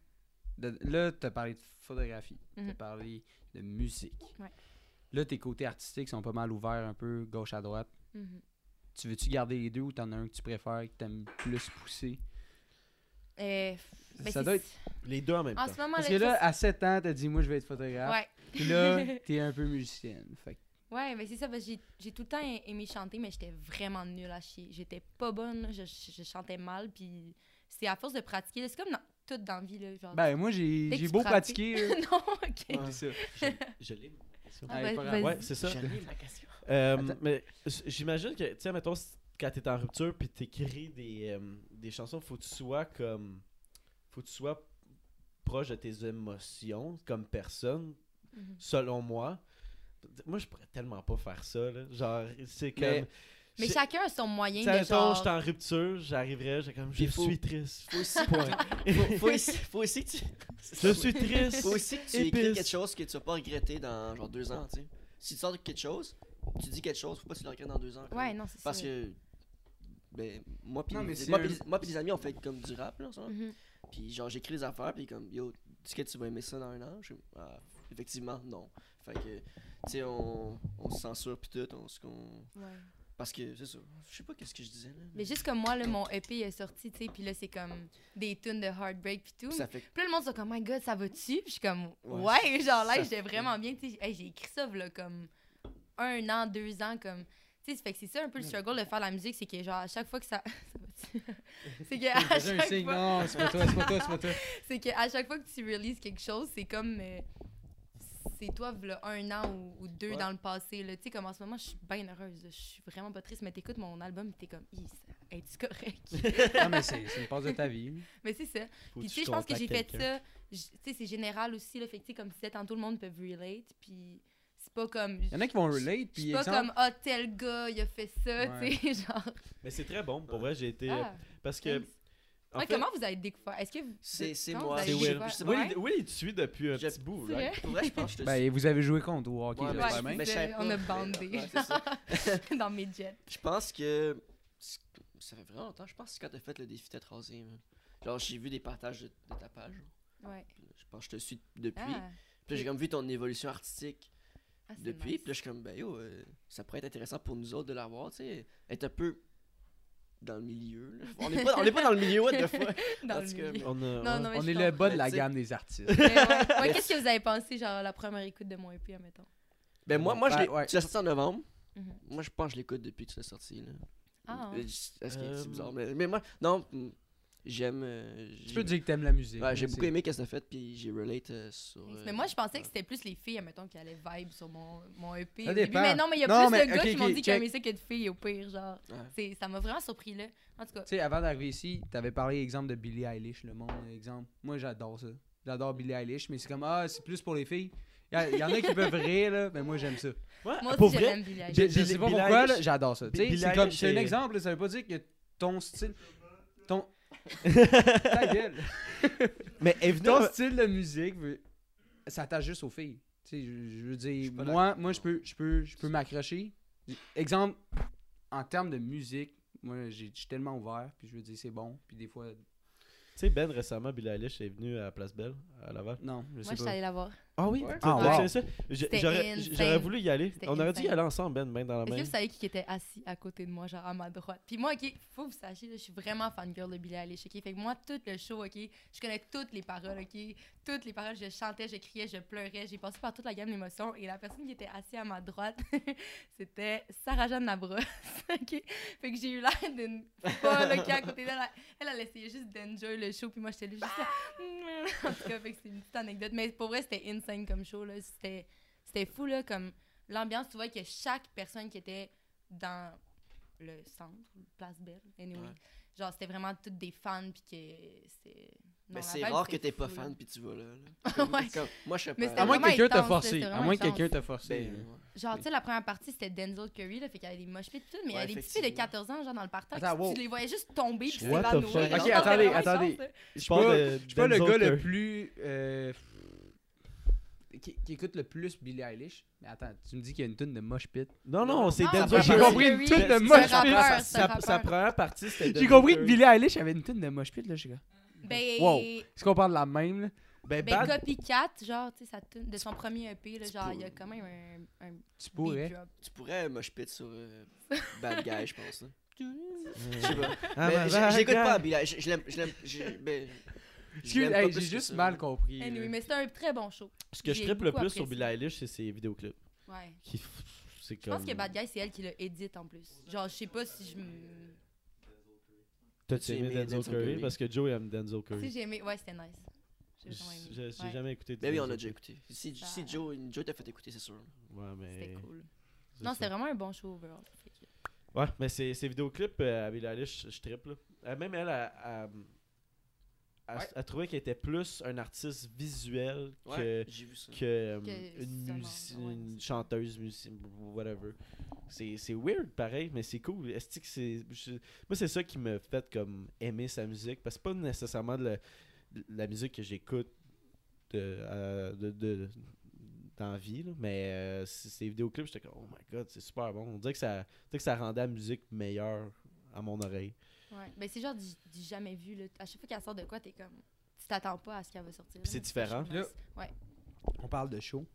De- là t'as parlé de photographie, t'as Mhm. parlé de musique. Ouais. Là, tes côtés artistiques sont pas mal ouverts un peu, gauche à droite. Mhm. Tu veux-tu garder les deux ou t'en as un que tu préfères, que t'aimes plus pousser? Euh, ben, Ça c'est- doit être- les deux en même En temps. ce moment, Parce là, que là, à 7 ans, t'as dit, moi, je vais être photographe. Ouais. Puis là, t'es un peu musicienne. Fait Ouais, mais c'est ça, parce que j'ai- j'ai tout le temps aimé chanter, mais j'étais vraiment nulle à chier. J'étais pas bonne, je, je- je chantais mal, puis c'est à force de pratiquer. C'est comme dans, tout dans la vie, là, genre... Ben, moi, j'ai beau pratiquer. non, ok. Ça. Je l'ai. Question. Ah. Ouais, c'est ça. Euh, mais j'imagine que, tu sais, mettons, quand t'es en rupture puis t'écris des, euh, des chansons, faut que tu sois comme. Faut que tu sois proche de tes émotions comme personne, Mhm. selon moi. Moi, je pourrais tellement pas faire ça, là. Genre, c'est comme. Mais- Mais chacun a son moyen de genre... j'étais en rupture, j'arriverais, j'ai comme, je faut- suis triste. Faut aussi, faut, faut aussi, faut aussi que tu. Je suis triste. Faut aussi que tu Épice. écris quelque chose que tu vas pas regretter dans genre deux ans, tu sais. Si tu sors de quelque chose, tu dis quelque chose, faut pas que tu le regrettes dans deux ans. comme. Ouais, non, c'est ça. Parce que. Ben, moi pis, Non, mais moi, pis les- moi pis les amis, on fait comme du rap, là, moment. Mhm. Puis genre, j'écris des affaires, puis comme, yo, est-ce que tu vas aimer ça dans un an? Je suis, ah, effectivement, non. Fait que, tu sais, on, on se censure, puis tout, on se. qu'on- Ouais. Parce que, c'est ça. Je sais pas qu'est-ce que je disais, là. Mais juste comme moi, là, mon EP est sorti, tu sais, puis là, c'est comme des tunes de Heartbreak puis tout. Puis ça fait Puis là, le monde sont comme, my god, ça va-tu? Puis je suis comme, Ouais, ouais, genre là, j'étais vraiment bien, tu sais. Hey, j'ai écrit ça, là, comme un an, deux ans, comme. Tu sais, fait que c'est ça un peu le struggle de faire la musique, c'est que genre, à chaque fois que ça. ça va-tu? c'est que à chaque fois. Non, c'est pas toi, c'est pas toi, c'est pas toi. C'est qu'à chaque fois que tu releases quelque chose, c'est comme. euh, c'est toi, là, un an ou, ou deux Ouais. dans le passé. Là. Tu sais, comme en ce moment, je suis bien heureuse. Je suis vraiment pas triste, mais t'écoutes mon album et t'es comme, es-tu correct? Non, mais c'est c'est une passe de ta vie. mais c'est ça. Faut Puis tu sais, je pense que j'ai fait quelqu'un. ça. Tu sais, c'est général aussi. Là, fait que tu sais, comme tu disais tantôt, le monde peut relate. Puis c'est pas comme. Il y en a qui vont relate, puis pas exemple. comme, ah, tel gars, il a fait ça. Ouais. Tu sais, genre. Mais c'est très bon. Pour vrai, j'ai été. Ah, parce que. thanks. En Ouais, fait, comment vous avez découvert? Est-ce que vous- C'est- moi. c'est Will. Will, il te suit depuis un Je- petit bout, C'est right? vrai? Pour vrai, je pense que je te Ben, vous avez joué contre au hockey, Ouais, on a bandé dans mes jets. Je pense que. Ça fait vraiment longtemps. Je pense que c'est quand t'as fait le défi rasée. man. Genre, j'ai vu des partages de, de ta page. Ouais. Je pense que je te suis depuis. Ah, Puis j'ai comme vu ton évolution artistique ah, depuis. nice. Puis là, je suis comme, ben yo, euh, ça pourrait être intéressant pour nous autres de la voir, tu sais. Être un peu dans le milieu. là. On n'est pas, on est pas dans le milieu, what the fuck? Dans le milieu. On a- Non, on- non, est le bas de la gamme des artistes. Mais ouais. Ouais, Qu'est-ce que vous avez pensé, genre, la première écoute de mon EP, admettons? Ben moi, moi je l'ai- ouais. tu l'as sorti en novembre. Mhm. Moi, je pense que je l'écoute depuis que tu l'as sorti. Là. Ah, Euh, ouais. Est-ce que Euh, c'est bizarre? Mais, mais moi, non, mm, j'aime. euh, Tu peux dire que t'aimes la musique. Ouais, j'ai beaucoup aimé ce que t'as fait, puis j'ai relate euh, sur. Thanks. euh, Mais moi, je pensais ouais. que c'était plus les filles, admettons, qui allaient vibe sur mon, mon EP. Ça dépend. Mais non, mais il y a Non, plus mais, de gars qui m'ont dit qu'ils aimaient ça que de filles, au pire, genre. Ouais. Ça m'a vraiment surpris, là. En tout cas, Tu sais, avant d'arriver ici, t'avais parlé, exemple, de Billie Eilish, le monde, exemple. Moi, j'adore ça. J'adore Billie Eilish, mais c'est comme, ah, c'est plus pour les filles. Il y, y en a qui peuvent rire, là, mais moi, j'aime ça. Ouais, moi pour aussi, vrai, j'aime Billie Eilish. Je, je sais pas pourquoi, j'adore ça. Tu sais, Billie c'est comme, Eilish, c'est un exemple, ça veut pas dire que ton style. Ton. Ta gueule! Mais venu Ton style de musique veut- s'attache juste aux filles. Tu sais, je, je veux dire, pas moi, moi je peux, je peux, je peux m'accrocher. Exemple, en termes de musique, moi, j'ai- je suis tellement ouvert, puis je veux dire, c'est bon. Puis des fois, Tu sais, Ben, récemment, Billie Eilish est venu à Place Belle, à Laval. non, je Moi, sais je suis pas. allée la voir. Ah oui? Ah, wow. ça? J'aurais voulu y aller. C'était On aurait dû y insane. aller ensemble, Ben, ben dans la Est-ce que vous savez qui était assis à côté de moi, genre à ma droite? Puis moi, ok, faut que vous sachiez, là, je suis vraiment fangirl de Billie Eilish, ok? Fait que moi, tout le show, ok, je connais toutes les paroles, ok? Toutes les paroles, je chantais, je criais, je pleurais, j'ai passé par toute la gamme d'émotions. Et la personne qui était assise à ma droite, c'était Sarah-Jeanne Labrosse, ok? Fait que j'ai eu l'air d'une folle, ok, à côté d'elle. Elle, elle essayait juste d'enjoy le show, puis moi, j'étais là juste là. en tout cas, fait que c'est une petite anecdote. Mais pour vrai, c'était insane comme show, là. C'était c'était fou, là, comme l'ambiance, tu vois que chaque personne qui était dans le centre, Place Belle, anyway, Ouais. genre, c'était vraiment toutes des fans, puis que c'est... Mais c'est rare que c'était t'es pas fan puis tu vas là. là. Comme- Ouais. comme- moi je sais pas. c'était À moins que quelqu'un t'a forcé. c'était À moins que quelqu'un t'a forcé. Ben, ouais. Genre, tu sais, la première partie, c'était Denzel Curry, là, fait qu'il y avait des moches pis tout, mais il y avait des petites filles de effectivement. 14 ans, genre, dans le partage, Attends, wow. tu les voyais juste tomber pis s'évanouir. Ok, c'était attendez, attendez. Je suis pas, de je suis pas le gars le plus. Qui, qui écoute le plus Billie Eilish. Mais attends, tu me dis qu'il y a une tonne de mosh pit? Non, non, c'est Denzel j'ai compris une toune de mosh pit. Sa, première partie, c'était J'ai compris que. Billie Eilish avait une tonne de mosh pit, là, je. Ben, Wow. Est-ce qu'on parle de la même, là? Ben, ben Bad- Copycat, genre, tu sais, de son premier EP, là, genre, il y a quand même un, un Tu pourrais. Tu pourrais me pit sur euh, Bad Guy, je pense. là. Je sais pas. Ah, ben, ben, j'écoute ben. pas Billy Eilish. Je je l'aime. Je j'ai- je Excuse, hey, juste ça. mal compris. Anyway, là. mais c'était un très bon show. Ce que je J'ai triple le plus sur. Billie Eilish, c'est ses vidéoclips. Ouais. Qui Je pense que Bad Guy, c'est elle qui l'a édite en plus. Genre, je sais pas si je me. T'as-tu T'as-tu aimé aimé Denzel Denzel Curry? Curry? Parce que Joe aime Denzel Si Curry. j'ai aimé. Ouais, c'était nice. J'ai Ouais, jamais écouté. de Ben oui, on a déjà écouté. Si, Ça- si Joe, Joe t'a fait écouter, c'est sûr. Ouais, mais. C'était cool. c'est Non, c'était vraiment un bon show overall. Ouais, mais ces, ces vidéoclips euh, à Billie Eilish, je triple. là. Euh, même elle, elle, elle, elle- Ouais. elle trouvait qu'elle était plus un artiste visuel que, Ouais, euh, Que une, chanteuse, musicienne, whatever. C'est c'est weird, pareil, mais c'est cool. Est-ce que c'est. je- Moi, c'est ça qui me fait comme aimer sa musique. Parce que c'est pas nécessairement de la, de la musique que j'écoute de, euh, de, de- dans la vie, là. mais euh, ces vidéoclips, j'étais comme, oh my god, c'est super bon. On dirait que ça, on dirait que ça rendait la musique meilleure à mon oreille. Ouais. Ben, c'est genre du, du jamais vu. Là. À chaque fois qu'elle sort de quoi, t'es comme. Tu t'attends pas à ce qu'elle va sortir. Puis c'est différent. Ouais. On parle de show.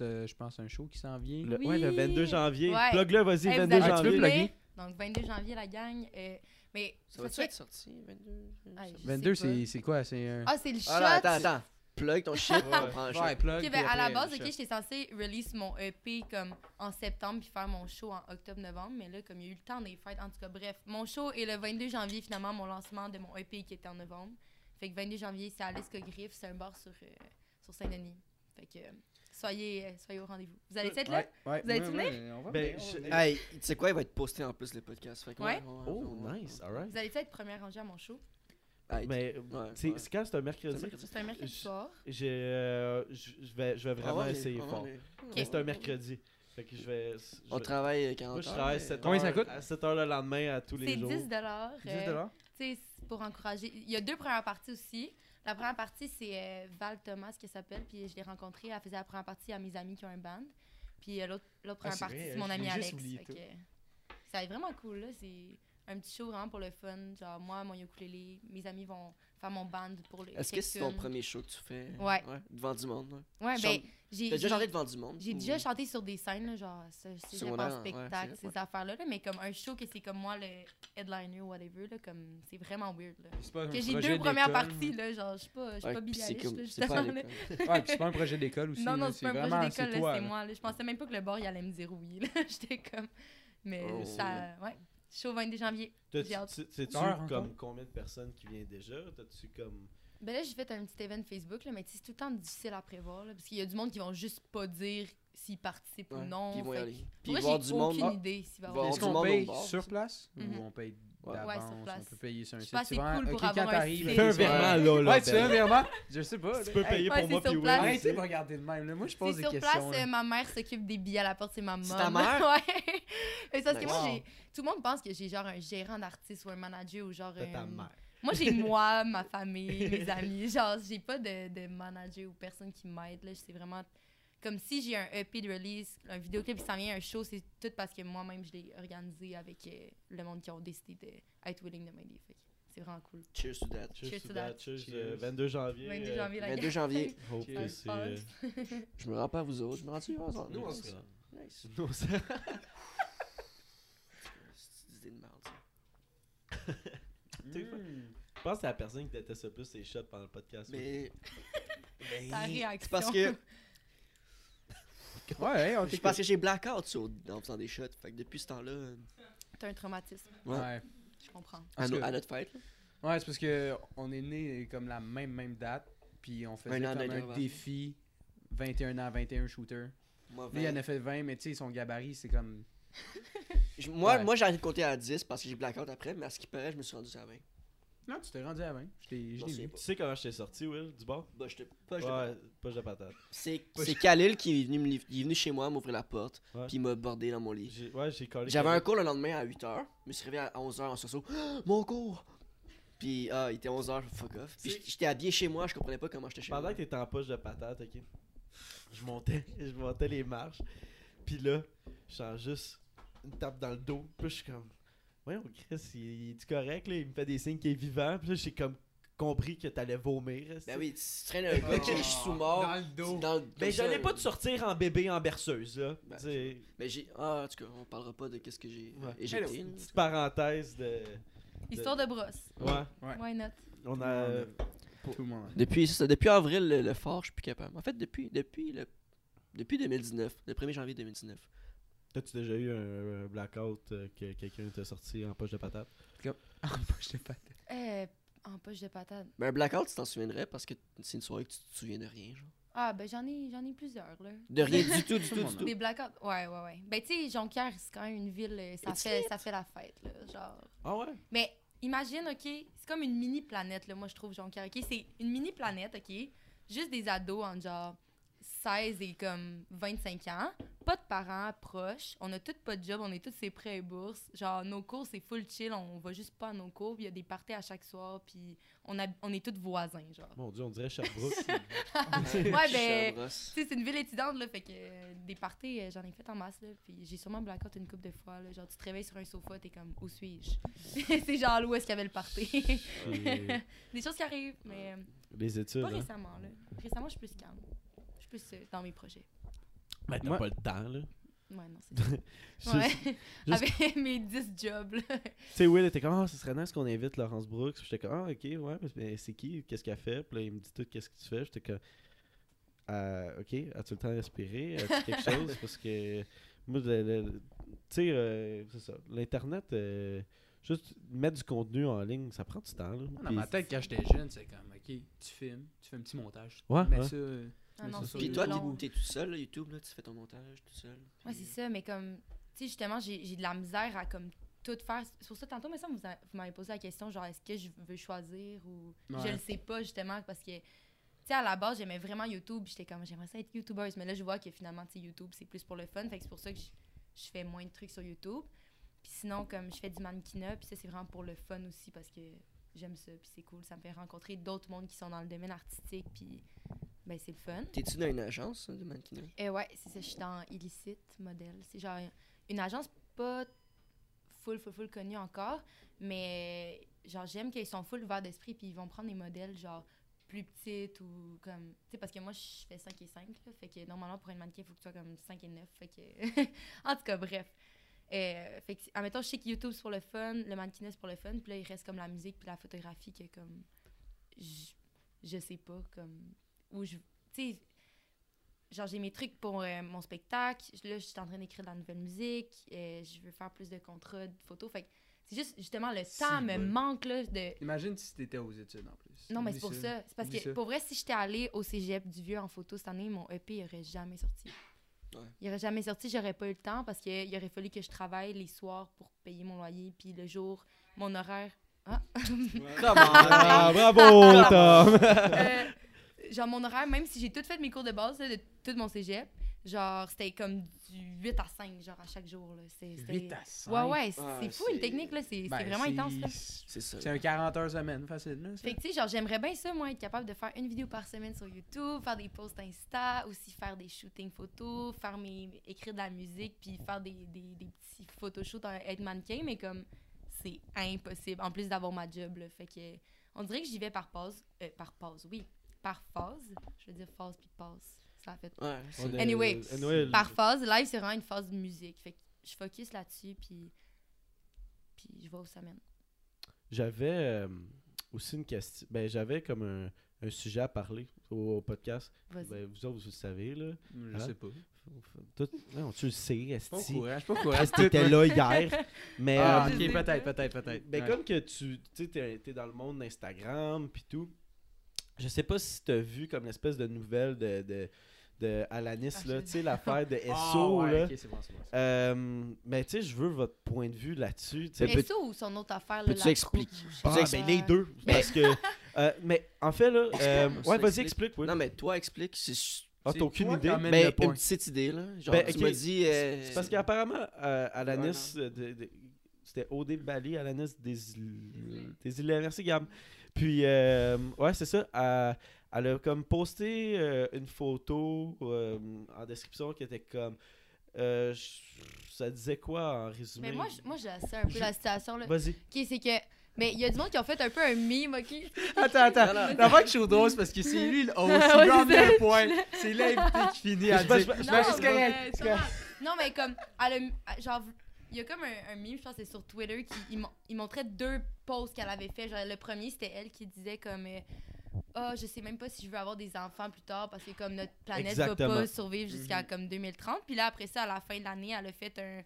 Je pense un show qui s'en vient. Le, Oui. Ouais, le 22 janvier. Ouais. Plug-le, vas-y, Hey, vous 22 avez Ah, tu veux janvier. Donc, 22 janvier, la gang. euh, mais. Ça que- être sorti, 22 Ah, je sais 22, pas. c'est, c'est quoi? C'est un. Ah, c'est le shot. Ah là, attends, attends. Plug ton shit, on prend un ouais, plug. Ok, puis ben, à la après, base, ok, j'étais censée release mon EP comme en septembre puis faire mon show en octobre-novembre, mais là, comme il y a eu le temps des fêtes, en tout cas, bref, mon show est le 22 janvier, finalement, mon lancement de mon EP qui était en novembre. Fait que 22 janvier, c'est à l'Escogriffe, c'est un bar sur, euh, sur Saint-Denis. Fait que euh, soyez, euh, soyez au rendez-vous. Vous allez être là? Ouais, ouais, Vous allez ouais, venir? ouais, on va Ben, venir. Hey, tu sais quoi, il va être posté en plus le podcast. Fait que Ouais? on- Oh, on- nice, alright. Vous allez être première rangée à mon show? Mais Ouais, c'est ouais. c'est quand c'est un mercredi? C'est. C'est un mercredi soir. Euh, je je vais, je vais vraiment Ah ouais, essayer ah fort. c'est un mercredi. Fait que je vais. je On vais- travaille euh, 40 Moi, je travaille mais- 7 Combien ça coûte? à 7 heures le lendemain à tous les C'est jours. 10 dollars. 10 dollars? Tu sais, c'est pour encourager. Il y a deux premières parties aussi. La première partie, c'est euh, Val Thomas qui s'appelle, puis je l'ai rencontrée. Elle faisait la première partie à mes amis qui ont un band. Puis euh, l'autre l'autre Ah, première c'est partie, c'est mon ami Alex. ça va être vraiment cool, là. C'est un petit show vraiment pour le fun. Genre, moi, mon ukulélé, mes amis vont faire mon band pour les. Est-ce que c'est ton premier show que tu fais? Ouais. Devant du monde. Ouais. Ouais, ben, j'ai. T'as déjà chanté devant du monde J'ai ou- déjà chanté sur des scènes, là, genre, c'est ouais, spectacle, c'est- ces affaires-là, là, mais comme un show que c'est comme moi, le headliner ou whatever, là, comme, c'est vraiment weird, là. C'est pas un Que j'ai projet deux premières d'école. parties, là, genre, je suis pas, je suis Ouais, pas à justement. Ouais, puis c'est pas un projet d'école aussi. Non, non, c'est pas un projet d'école, c'est moi. Je pensais même pas que le bar, il allait me dire oui. J'étais comme... Mais Oh. ça... Ouais. Show 22 janvier. T'as-tu- J'ai hâte. tu- Sais-tu comme combien de personnes qui viennent déjà? T'as-tu comme. Ben là, j'ai fait un petit event Facebook, là, mais c'est tout le temps difficile à prévoir, là, parce qu'il y a du monde qui vont juste pas dire s'ils participent Ouais, ou non. Puis ils vont y aller. Puis voir du monde. aucune Ah. idée s'il va y Voir avoir... Est-ce qu'on paye au sur place Mhm. ou on paye Ouais. sur On place. peut payer sur un Je site. sais pas, c'est cool pour ok, quand avoir un t'arrives, site. Fais un virement là, là. Ouais, tu fais un virement? Je sais pas. Tu peux payer pour moi puis sur oui. place. Arrêtez de me regarder de même. Moi, je pose des sur questions. place, là. euh, ma mère s'occupe des billets à la porte, c'est ma maman. C'est ta mère? ouais. Mais c'est parce que moi, j'ai... Tout le monde pense que j'ai genre un gérant d'artiste ou un manager ou genre... Ta un- mère. Moi, j'ai moi, ma famille, mes amis. Genre, j'ai pas de, de manager ou personne qui m'aide. Là, c'est vraiment comme si j'ai un EP de release, un vidéoclip qui s'en vient, un show, c'est tout parce que moi-même, je l'ai organisé avec euh, le monde qui ont décidé d'être willing de m'aider. C'est vraiment cool. Cheers to that. Cheers Cheers to that. that. Cheers, Cheers. euh, 22 janvier. 22 euh, janvier, la 22 gang. janvier. Hope que Cheers. c'est. euh, Je me rends pas à vous autres. Je me rends Nous, on se rend. Nice. Nous, on se C'est une merde, ça. Fa- Je pense que c'est la personne qui déteste le plus ses shots pendant le podcast. Mais. Ta réaction. C'est parce que. Ouais, ouais, on C'est parce que j'ai blackout sur- en faisant des shots. Fait que depuis ce temps-là. euh, T'as un traumatisme. Ouais. Ouais. Je comprends. À, Parce no- que- à notre fête. là. Ouais, c'est parce que on est né comme la même même date, puis on faisait Un an comme un défi 21 ans, 21 shooter. Moi, Lui, il en 20. a fait 20, mais tu sais, son gabarit, c'est comme. Je- Moi, Ouais. moi j'ai arrêté de compter à 10 parce que j'ai blackout après, mais à ce qui paraît, je me suis rendu à 20. Non, tu t'es rendu à 20. Je t'ai je J'en l'ai sais vu. pas. Tu sais comment je t'ai sorti, Will, du bord? Bah, j'étais pas. j'étais Ouais, poche de patate. C'est Pas- c'est Khalil qui est venu, me liv- il est venu chez moi m'ouvrir la porte, Ouais. puis il m'a bordé dans mon lit. J'ai- Ouais, j'ai collé. J'avais un cours le lendemain à 8h. Je me suis réveillé à 11h en sursaut. mon cours! Puis, ah, il était 11h, fuck off. Puis C'est- j'étais habillé chez moi, je comprenais pas comment j'étais chez Pendant moi. que t'étais en poche de patate, ok? Je montais, je montais les marches. Puis là, je sens juste une tape dans le dos. Puis je suis comme, voyons, Chris, il, il est correct, là? Il me fait des signes qu'il est vivant. Puis là, j'ai comme compris que t'allais vomir. Ben oui, tu traînes un gars qui est sous-mort. Dans le dos. dans le- Ben, comme ça. j'allais pas te sortir en bébé en berceuse, là. Ben, Mais j'ai. Ah, en tout cas, on parlera pas de qu'est-ce que j'ai Ouais. éjecté. une petite parenthèse de. Histoire de brosse. Ouais, Ouais. Why not? on a. Tout le monde. Depuis, ça, depuis avril, le, le fort, je suis plus capable. En fait, depuis, depuis, le, depuis 2019, le 1er janvier 2019. T'as-tu déjà eu un, blackout euh, que quelqu'un t'a sorti en poche de patate? Moi, je t'ai pas. Euh, En poche de patate. Ben, un blackout, tu t'en souviendrais parce que c'est une soirée que tu te souviens de rien, genre. Ah, ben j'en ai, j'en ai plusieurs, là. De rien du tout, du tout, du tout. Des blackouts. Ouais, ouais, ouais. Ben, tu sais, Jonquière, c'est quand même une ville, euh, ça It's fait, ça fait la fête, là. Genre. Ah ouais? Mais imagine, OK, c'est comme une mini-planète, là, moi, je trouve, Jonquière, OK? C'est une mini-planète, OK? Juste des ados en genre 16 et comme 25 ans. Pas de parents proches. On a tous pas de job, on est tous ses prêts et bourses. Genre, nos cours, c'est full chill, on va juste pas à nos cours. puis Il y a des parties à chaque soir, puis on, a, on est tous voisins, genre. Mon dieu, on dirait Sherbrooke. ouais, ben, Chabrosse. tu sais, c'est une ville étudiante, là, fait que euh, des parties, euh, j'en ai fait en masse, là, puis j'ai sûrement blackout une couple de fois, là, genre tu te réveilles sur un sofa, t'es comme, où suis-je? c'est genre où est-ce qu'il y avait le party? Des choses qui arrivent, mais euh, les études. pas hein? récemment, là. Récemment, je suis plus calme. Plus euh, dans mes projets. Ben, t'as Moi- pas le temps, là. Ouais, non, c'est Juste- Ouais, juste- avec mes 10 jobs, là. Tu sais, Will était comme, ah, ce serait nice qu'on invite Laurence Brooks. Puis j'étais comme, ah, ok, ouais, mais- c'est qui? Qu'est-ce qu'elle fait? Puis là, il me dit tout, qu'est-ce que tu fais J'étais comme, Ah, ok, as-tu le temps de respirer? As-tu quelque chose? Parce que, moi, le- le- le- tu sais, euh, c'est ça. L'Internet, euh, juste mettre du contenu en ligne, ça prend du temps. Là. Dans Puis- ma tête, quand j'étais jeune, c'est comme, ok, tu filmes, tu fais un petit montage. Ouais, Mais ouais. ça, euh, Ah non. Puis toi, t'es- tout seul, là, YouTube, là, tu fais ton montage tout seul. Ouais, puis- c'est ça, mais comme, tu sais, justement, j'ai j'ai de la misère à comme tout faire. C'est pour ça, tantôt, mais ça, vous, m'avez posé la question, genre, est-ce que je veux choisir ou. Je Ouais. le sais pas, justement, parce que, tu sais, à la base, j'aimais vraiment YouTube, j'étais comme, j'aimerais ça être YouTubeuse, mais là, je vois que finalement, tu sais, YouTube, c'est plus pour le fun, fait que c'est pour ça que je je fais moins de trucs sur YouTube. Puis sinon, comme, je fais du mannequinat, puis ça, c'est vraiment pour le fun aussi, parce que j'aime ça, puis c'est cool, ça me fait rencontrer d'autres mondes qui sont dans le domaine artistique, puis, ben, c'est le fun. T'es-tu dans une agence hein, de mannequinat? Euh, ouais, c'est ça. Je suis dans Illicite Model. C'est genre une agence pas full, full, full connue encore, mais genre j'aime qu'ils sont full ouverts d'esprit puis ils vont prendre des modèles genre plus petites ou comme. Tu sais, parce que moi je fais 5 et 5, là, fait que normalement pour une mannequin, il faut que tu sois comme 5 et 9. Fait que. en tout cas, bref. Euh, fait que, admettons, je sais que YouTube c'est pour le fun, le mannequinat c'est pour le fun, puis là il reste comme la musique puis la photographie que comme. Je, je sais pas, comme. Ou je. Tu sais, genre j'ai mes trucs pour euh, mon spectacle. Là je suis en train d'écrire de la nouvelle musique euh, je veux faire plus de contrats de photos. Fait que c'est juste justement le Si, temps me manque là de imagine si t'étais aux études en plus. non mais c'est pour ça. c'est parce que ça. pour vrai si j'étais allée au cégep du vieux en photo cette année mon EP il aurait jamais sorti. Ouais. il aurait jamais sorti j'aurais pas eu le temps parce qu'il aurait fallu que je travaille les soirs pour payer mon loyer puis le jour mon horaire. Ah! Comment Ah, bravo, Tom. Euh, genre mon horaire, même si j'ai tout fait mes cours de base là, de tout mon cégep, genre c'était comme du 8 à 5 genre à chaque jour là. C'est- c'était- 8 à 5. Ouais ouais, c'est Ah, fou une technique là, c'est Ben, c'est vraiment intense là. C'est ça. C'est un 40 heures semaine, facile. Là, ça. Fait que tu sais, genre j'aimerais bien ça moi être capable de faire une vidéo par semaine sur YouTube, faire des posts Insta, aussi faire des shootings photos, faire mes écrire de la musique puis faire des, des, des petits photoshoots en- être mannequin mais comme c'est impossible en plus d'avoir ma job là. Fait que on dirait que j'y vais par pause, euh, par pause, oui, par phase. Je veux dire phase puis passe. Ça a fait Ouais, Anyway, anyway, par phase. Live, c'est vraiment une phase de musique. Fait que je focus là-dessus, puis, puis je vois où ça mène. J'avais euh, aussi une question. Ben, j'avais comme un, un sujet à parler au, au podcast. Ben, vous autres, vous le savez, là. Je Hein? sais pas. Tout, non, tu le sais, pas Esti. courant, je pas. Esti, t'étais là hier. Mais, Ah, euh, ok, peut-être, pas. peut-être, peut-être. ben, Ouais. comme que tu tu sais, t'es, t'es dans le monde d'Instagram puis tout, je sais pas si t'as vu comme l'espèce de nouvelle de, de, de Alanis, Ah, là, tu sais, l'affaire de Ah, SO, ouais, là. bon, bon. Euh, mais tu sais, je veux votre point de vue là-dessus. Mais Mais ça ou son autre affaire, là, peux-tu expliquer? Ah, ben les deux. Parce que. euh, mais en fait, là. euh, ouais, vas-y, explique. Oui. Non, mais toi, explique. C'est Ah, t'as aucune idée. ben, point. une petite idée, là. Genre, Ben, tu m'as dit. euh, C'est parce qu'apparemment, euh, Alanis, euh, c'était Odile Bali, Alanis des, îles- des îles Merci, Gab. Puis, euh, ouais, c'est ça. Elle, elle a comme posté euh, une photo euh, en description qui était comme. euh, je- ça disait quoi en résumé? Mais moi, moi, la sais un peu Je- la situation. Là. Vas-y. Ok, c'est que. Mais il y a du monde qui ont fait un peu un meme, ok? Attends, attends. La fois que je suis au drôle, c'est parce que c'est lui le veut c'est point. C'est l'invité qui finit à dire. Non, mais comme, elle a- genre, il y a comme un, un meme, je pense que c'est sur Twitter, qui il, il montrait deux posts qu'elle avait fait. Genre, le premier, c'était elle qui disait comme, euh, ah, je sais même pas si je veux avoir des enfants plus tard parce que comme notre planète Exactement. va pas survivre jusqu'à Mhm. comme 2030. Puis là, après ça, à la fin de l'année, elle a fait un,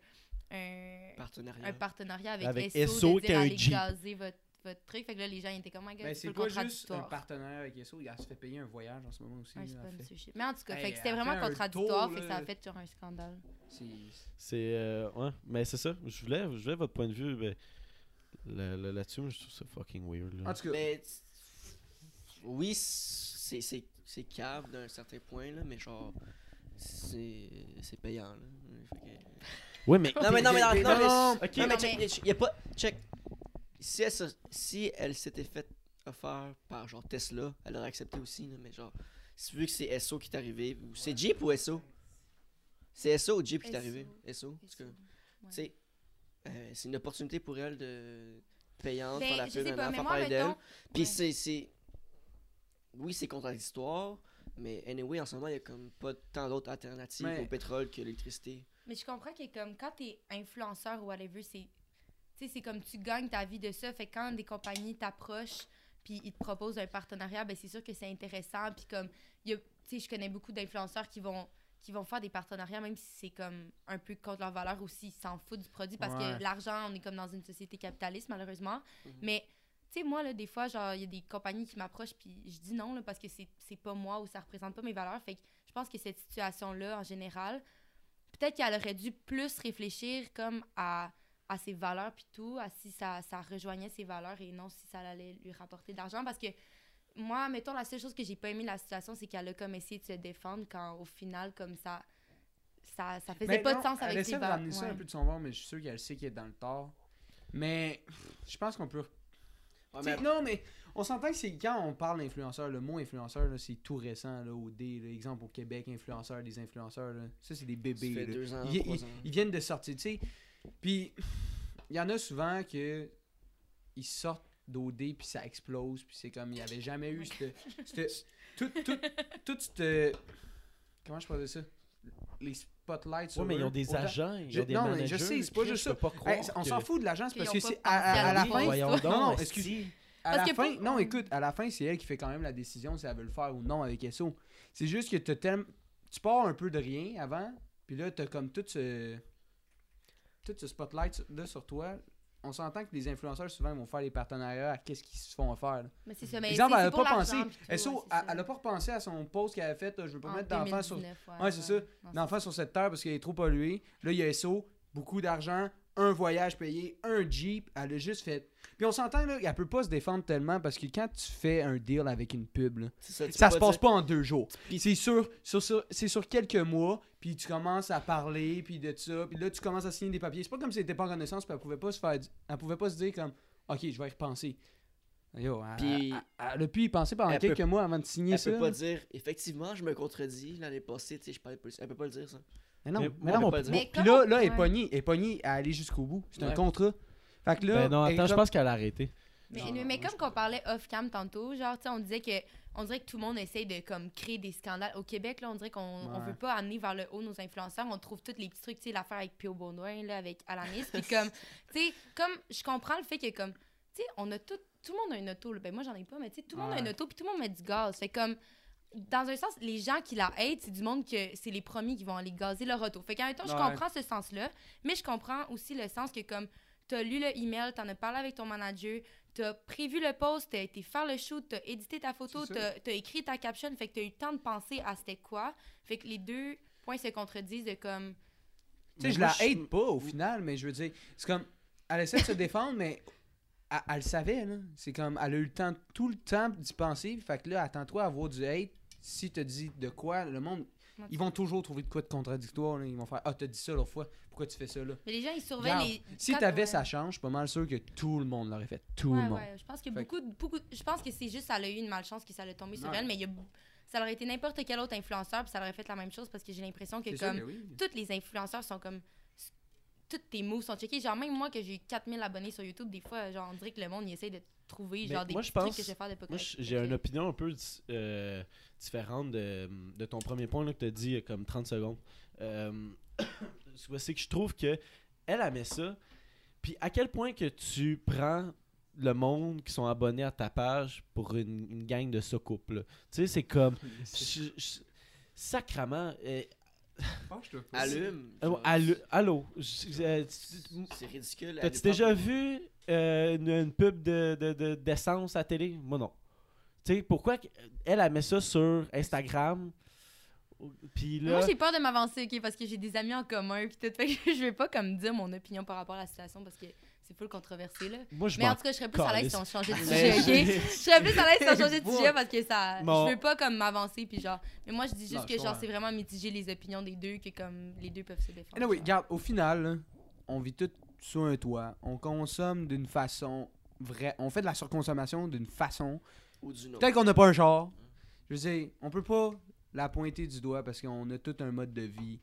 un, Partenariat. un partenariat avec, Avec SO, qui a un allez Jeep. gazer votre, votre truc. Fait que là, les gens ils étaient comme, oh my god, Ben, c'est pas juste un contradictoire. partenaire avec SO, il se fait payer un voyage en ce moment aussi. Ouais, là, pas fait. Mais en tout cas, Hey, fait que c'était vraiment contradictoire, tour, fait que ça a fait sur un scandale. C'est- euh, ouais, mais c'est ça. Je voulais, je voulais votre point de vue. Là- Là-dessus, je trouve ça fucking weird. Là. En tout cas, Mais oui, c'est c'est c'est cave d'un certain point là, mais genre c'est c'est payant là. Que- Ouais, mais. Non mais non mais non, mais- non, mais, non, ok. non, mais check, y a pas check. Si elle, se- si elle s'était fait offert par genre Tesla, elle aurait accepté aussi là, mais genre si vu que c'est SO qui est arrivé ou c'est Jeep ou SO C'est SO ou Jeep qui est arrivé? SO. parce que, Ouais. tu sais, euh, c'est une opportunité pour elle de payante Ben, faire la pub, faire parler d'elle. Puis ouais. c'est, c'est. Oui, c'est contradictoire, mais anyway, en ce moment, il y a comme pas tant d'autres alternatives Mais- au pétrole que l'électricité. Mais je comprends que comme quand t'es influenceur ou whatever, c'est tu sais c'est comme tu gagnes ta vie de ça. Fait que quand des compagnies t'approchent puis ils te proposent un partenariat, ben c'est sûr que c'est intéressant. Puis comme tu sais je connais beaucoup d'influenceurs qui vont qui vont faire des partenariats même si c'est comme un peu contre leur valeur ou s'ils s'en foutent du produit parce Ouais. que l'argent on est comme dans une société capitaliste malheureusement. Mhm. Mais tu sais moi là des fois genre il y a des compagnies qui m'approchent puis je dis non là, parce que c'est pas moi ou ça représente pas mes valeurs. Fait que je pense que cette situation là en général peut-être qu'elle aurait dû plus réfléchir comme à, à ses valeurs puis tout, à si ça, ça rejoignait ses valeurs et non si ça allait lui rapporter de l'argent. Parce que moi, mettons, la seule chose que j'ai pas aimé de la situation, c'est qu'elle a comme essayé de se défendre quand au final, comme ça, ça, ça faisait Mais pas non, de sens Elle avec ses essaie de valeurs. ramener ça Ouais. un peu de son bord, mais je suis sûr qu'elle sait qu'elle est dans le tort. Mais je pense qu'on peut. Ouais, mais- Non, mais on s'entend que c'est quand on parle d'influenceur, le mot influenceur, là, c'est tout récent, là, au D. là. exemple au Québec, influenceur, des influenceurs, là. ça c'est des Ça bébés. fait là. deux ans, Ils, ils- ils viennent de sortir, tu sais. Puis il y en a souvent que ils sortent d'OD puis ça explose puis c'est comme il n'y avait jamais eu cette, cette- tout tout tout cette comment je pourrais dire ça? Les spotlights sur Ouais, mais ils ont des autant- agents, ils Je- ont des non, mais managers. je sais, c'est pas juste pas Hey, on que- s'en fout de l'agence parce que c'est à, à- à la fin Voyons Non, donc, non, esti. excuse- à Parce la fin, pour- non, écoute, à la fin, c'est elle qui fait quand même la décision si elle veut le faire ou non avec SO. C'est juste que t'as tellement- tu pars un peu de rien avant, puis là, t'as comme tout ce, tout ce spotlight là sur toi. On s'entend que les influenceurs, souvent, vont faire des partenariats à qu'est-ce qu'ils se font faire. là. Mais c'est ça. Mais Exemple, c'est- elle c'est a pour pas pensé. SO, ouais, elle, ça. elle a pas repensé à son post qu'elle a fait. Je veux pas En mettre d'enfants sur, 2019, Ouais, c'est ça. D'enfants sur cette terre parce qu'elle est trop polluée. Là, il y a SO, beaucoup d'argent, un voyage payé, un Jeep. Elle a juste fait. Puis on s'entend, là, elle peut pas se défendre tellement parce que quand tu fais un deal avec une pub, là, ça, ça se pas passe dire- pas en deux jours. Puis- C'est sur, sur, sur- c'est sur quelques mois, puis tu commences à parler, puis de ça, puis là tu commences à signer des papiers. C'est pas comme si elle était pas en connaissance, puis elle pouvait pas se faire, elle pouvait pas se dire comme, ok, je vais y repenser. Yo, elle, Puis- elle- elle a pu y penser pendant Elle quelques peut- mois avant de signer Elle ça. peut pas dire, effectivement, je me contredis l'année passée, tu sais, je parlais pas. Elle peut pas le dire ça. Mais non, Mais mais moi, non, on. Mais puis là, là, elle est pognée, elle est pognée à aller jusqu'au bout. C'est un Ouais. contrat. Fait que là, Ben non, attends, je pense qu'elle a arrêté. Mais, Non, mais comme je qu'on parlait off-cam tantôt, genre, tu sais, on disait que on dirait que tout le monde essaye de comme créer des scandales. Au Québec, là, on dirait qu'on on Ouais. veut pas amener vers le haut nos influenceurs. On trouve tous les petits trucs, tu sais, l'affaire avec Pio Baudouin, là, avec Alanis. Puis comme, tu sais, comme, je comprends le fait que comme, tu sais, on a tout, tout le monde a une auto. là. Ben moi, j'en ai pas, mais tu sais, tout le monde a Ouais. une auto, puis tout le monde met du gaz. Fait comme, dans un sens, les gens qui la hatent, c'est du monde que c'est les premiers qui vont aller gazer leur auto. Fait qu'en même temps, je Ouais. comprends ce sens-là, mais je comprends aussi le sens que comme, t'as lu le email, t'en as parlé avec ton manager, t'as prévu le post, t'as été faire le shoot, t'as édité ta photo, t'as t'as écrit ta caption, fait que t'as eu le temps de penser à c'était quoi. Fait que les deux points se contredisent de comme. Tu sais, je la je- hate pas au final, mais je veux dire, c'est comme, elle essaie de se défendre, mais elle, elle le savait, là. C'est comme, elle a eu le temps, tout le temps d'y penser. Fait que là, attends-toi à avoir du hate. Si tu dis de quoi, le monde, ils vont toujours trouver de quoi de contradictoire. là. Ils vont faire, ah, t'as dit ça l'autre fois, pourquoi tu fais ça là? Mais les gens, ils surveillent Regarde, les. Si t'avais ouais. sa chance, je suis pas mal sûr que tout le monde l'aurait fait. Tout Ouais, le monde. ouais, je pense que Fait beaucoup, beaucoup. Je pense que c'est juste, ça a eu une malchance que ça allait tomber sur elle, mais il y a, ça aurait été n'importe quel autre influenceur, puis ça aurait fait la même chose parce que j'ai l'impression que comme oui. tous les influenceurs sont comme tous tes moves sont checkés genre même moi que j'ai 4000 abonnés sur YouTube des fois genre on dirait que le monde il essaie de trouver Mais genre des moi, petits je pense- trucs que je vais faire de pas Moi, correct. j- j'ai Fait une opinion un peu euh, différente de, de ton premier point là, que tu as dit euh, comme 30 secondes. Euh, c'est que je trouve que elle a mis ça. Puis à quel point que tu prends le monde qui sont abonnés à ta page pour une, une gang de couple. Tu sais, c'est comme. je- je- sacrament. euh. Allume. Allô? C'est ridicule. T'as-tu déjà vu euh, une, une pub de, de- de- d'essence à télé? Moi, non. Tu sais, pourquoi qu- elle, elle met ça sur Instagram? Puis là... Moi, j'ai peur de m'avancer, OK, parce que j'ai des amis en commun, puis tout. Fait que je vais pas comme dire mon opinion par rapport à la situation, parce que c'est full controversé, là. moi, je Mais en tout cas, je serais plus à l'aise si on changeait de Mais sujet, OK? je- serais plus à l'aise si on changeait de sujet, parce que ça... Bon. Je veux pas comme m'avancer, puis genre... Mais moi, je dis juste Non, que genre, c'est vraiment mitigé les opinions des deux, que comme les deux peuvent se défendre. Anyway, genre. regarde, au final, on vit tous sous un toit. On consomme d'une façon vraie. On fait de la surconsommation d'une façon. Ou. Peut-être qu'on n'a pas un char. Je veux dire, on peut pas la pointer du doigt parce qu'on a tout un mode de vie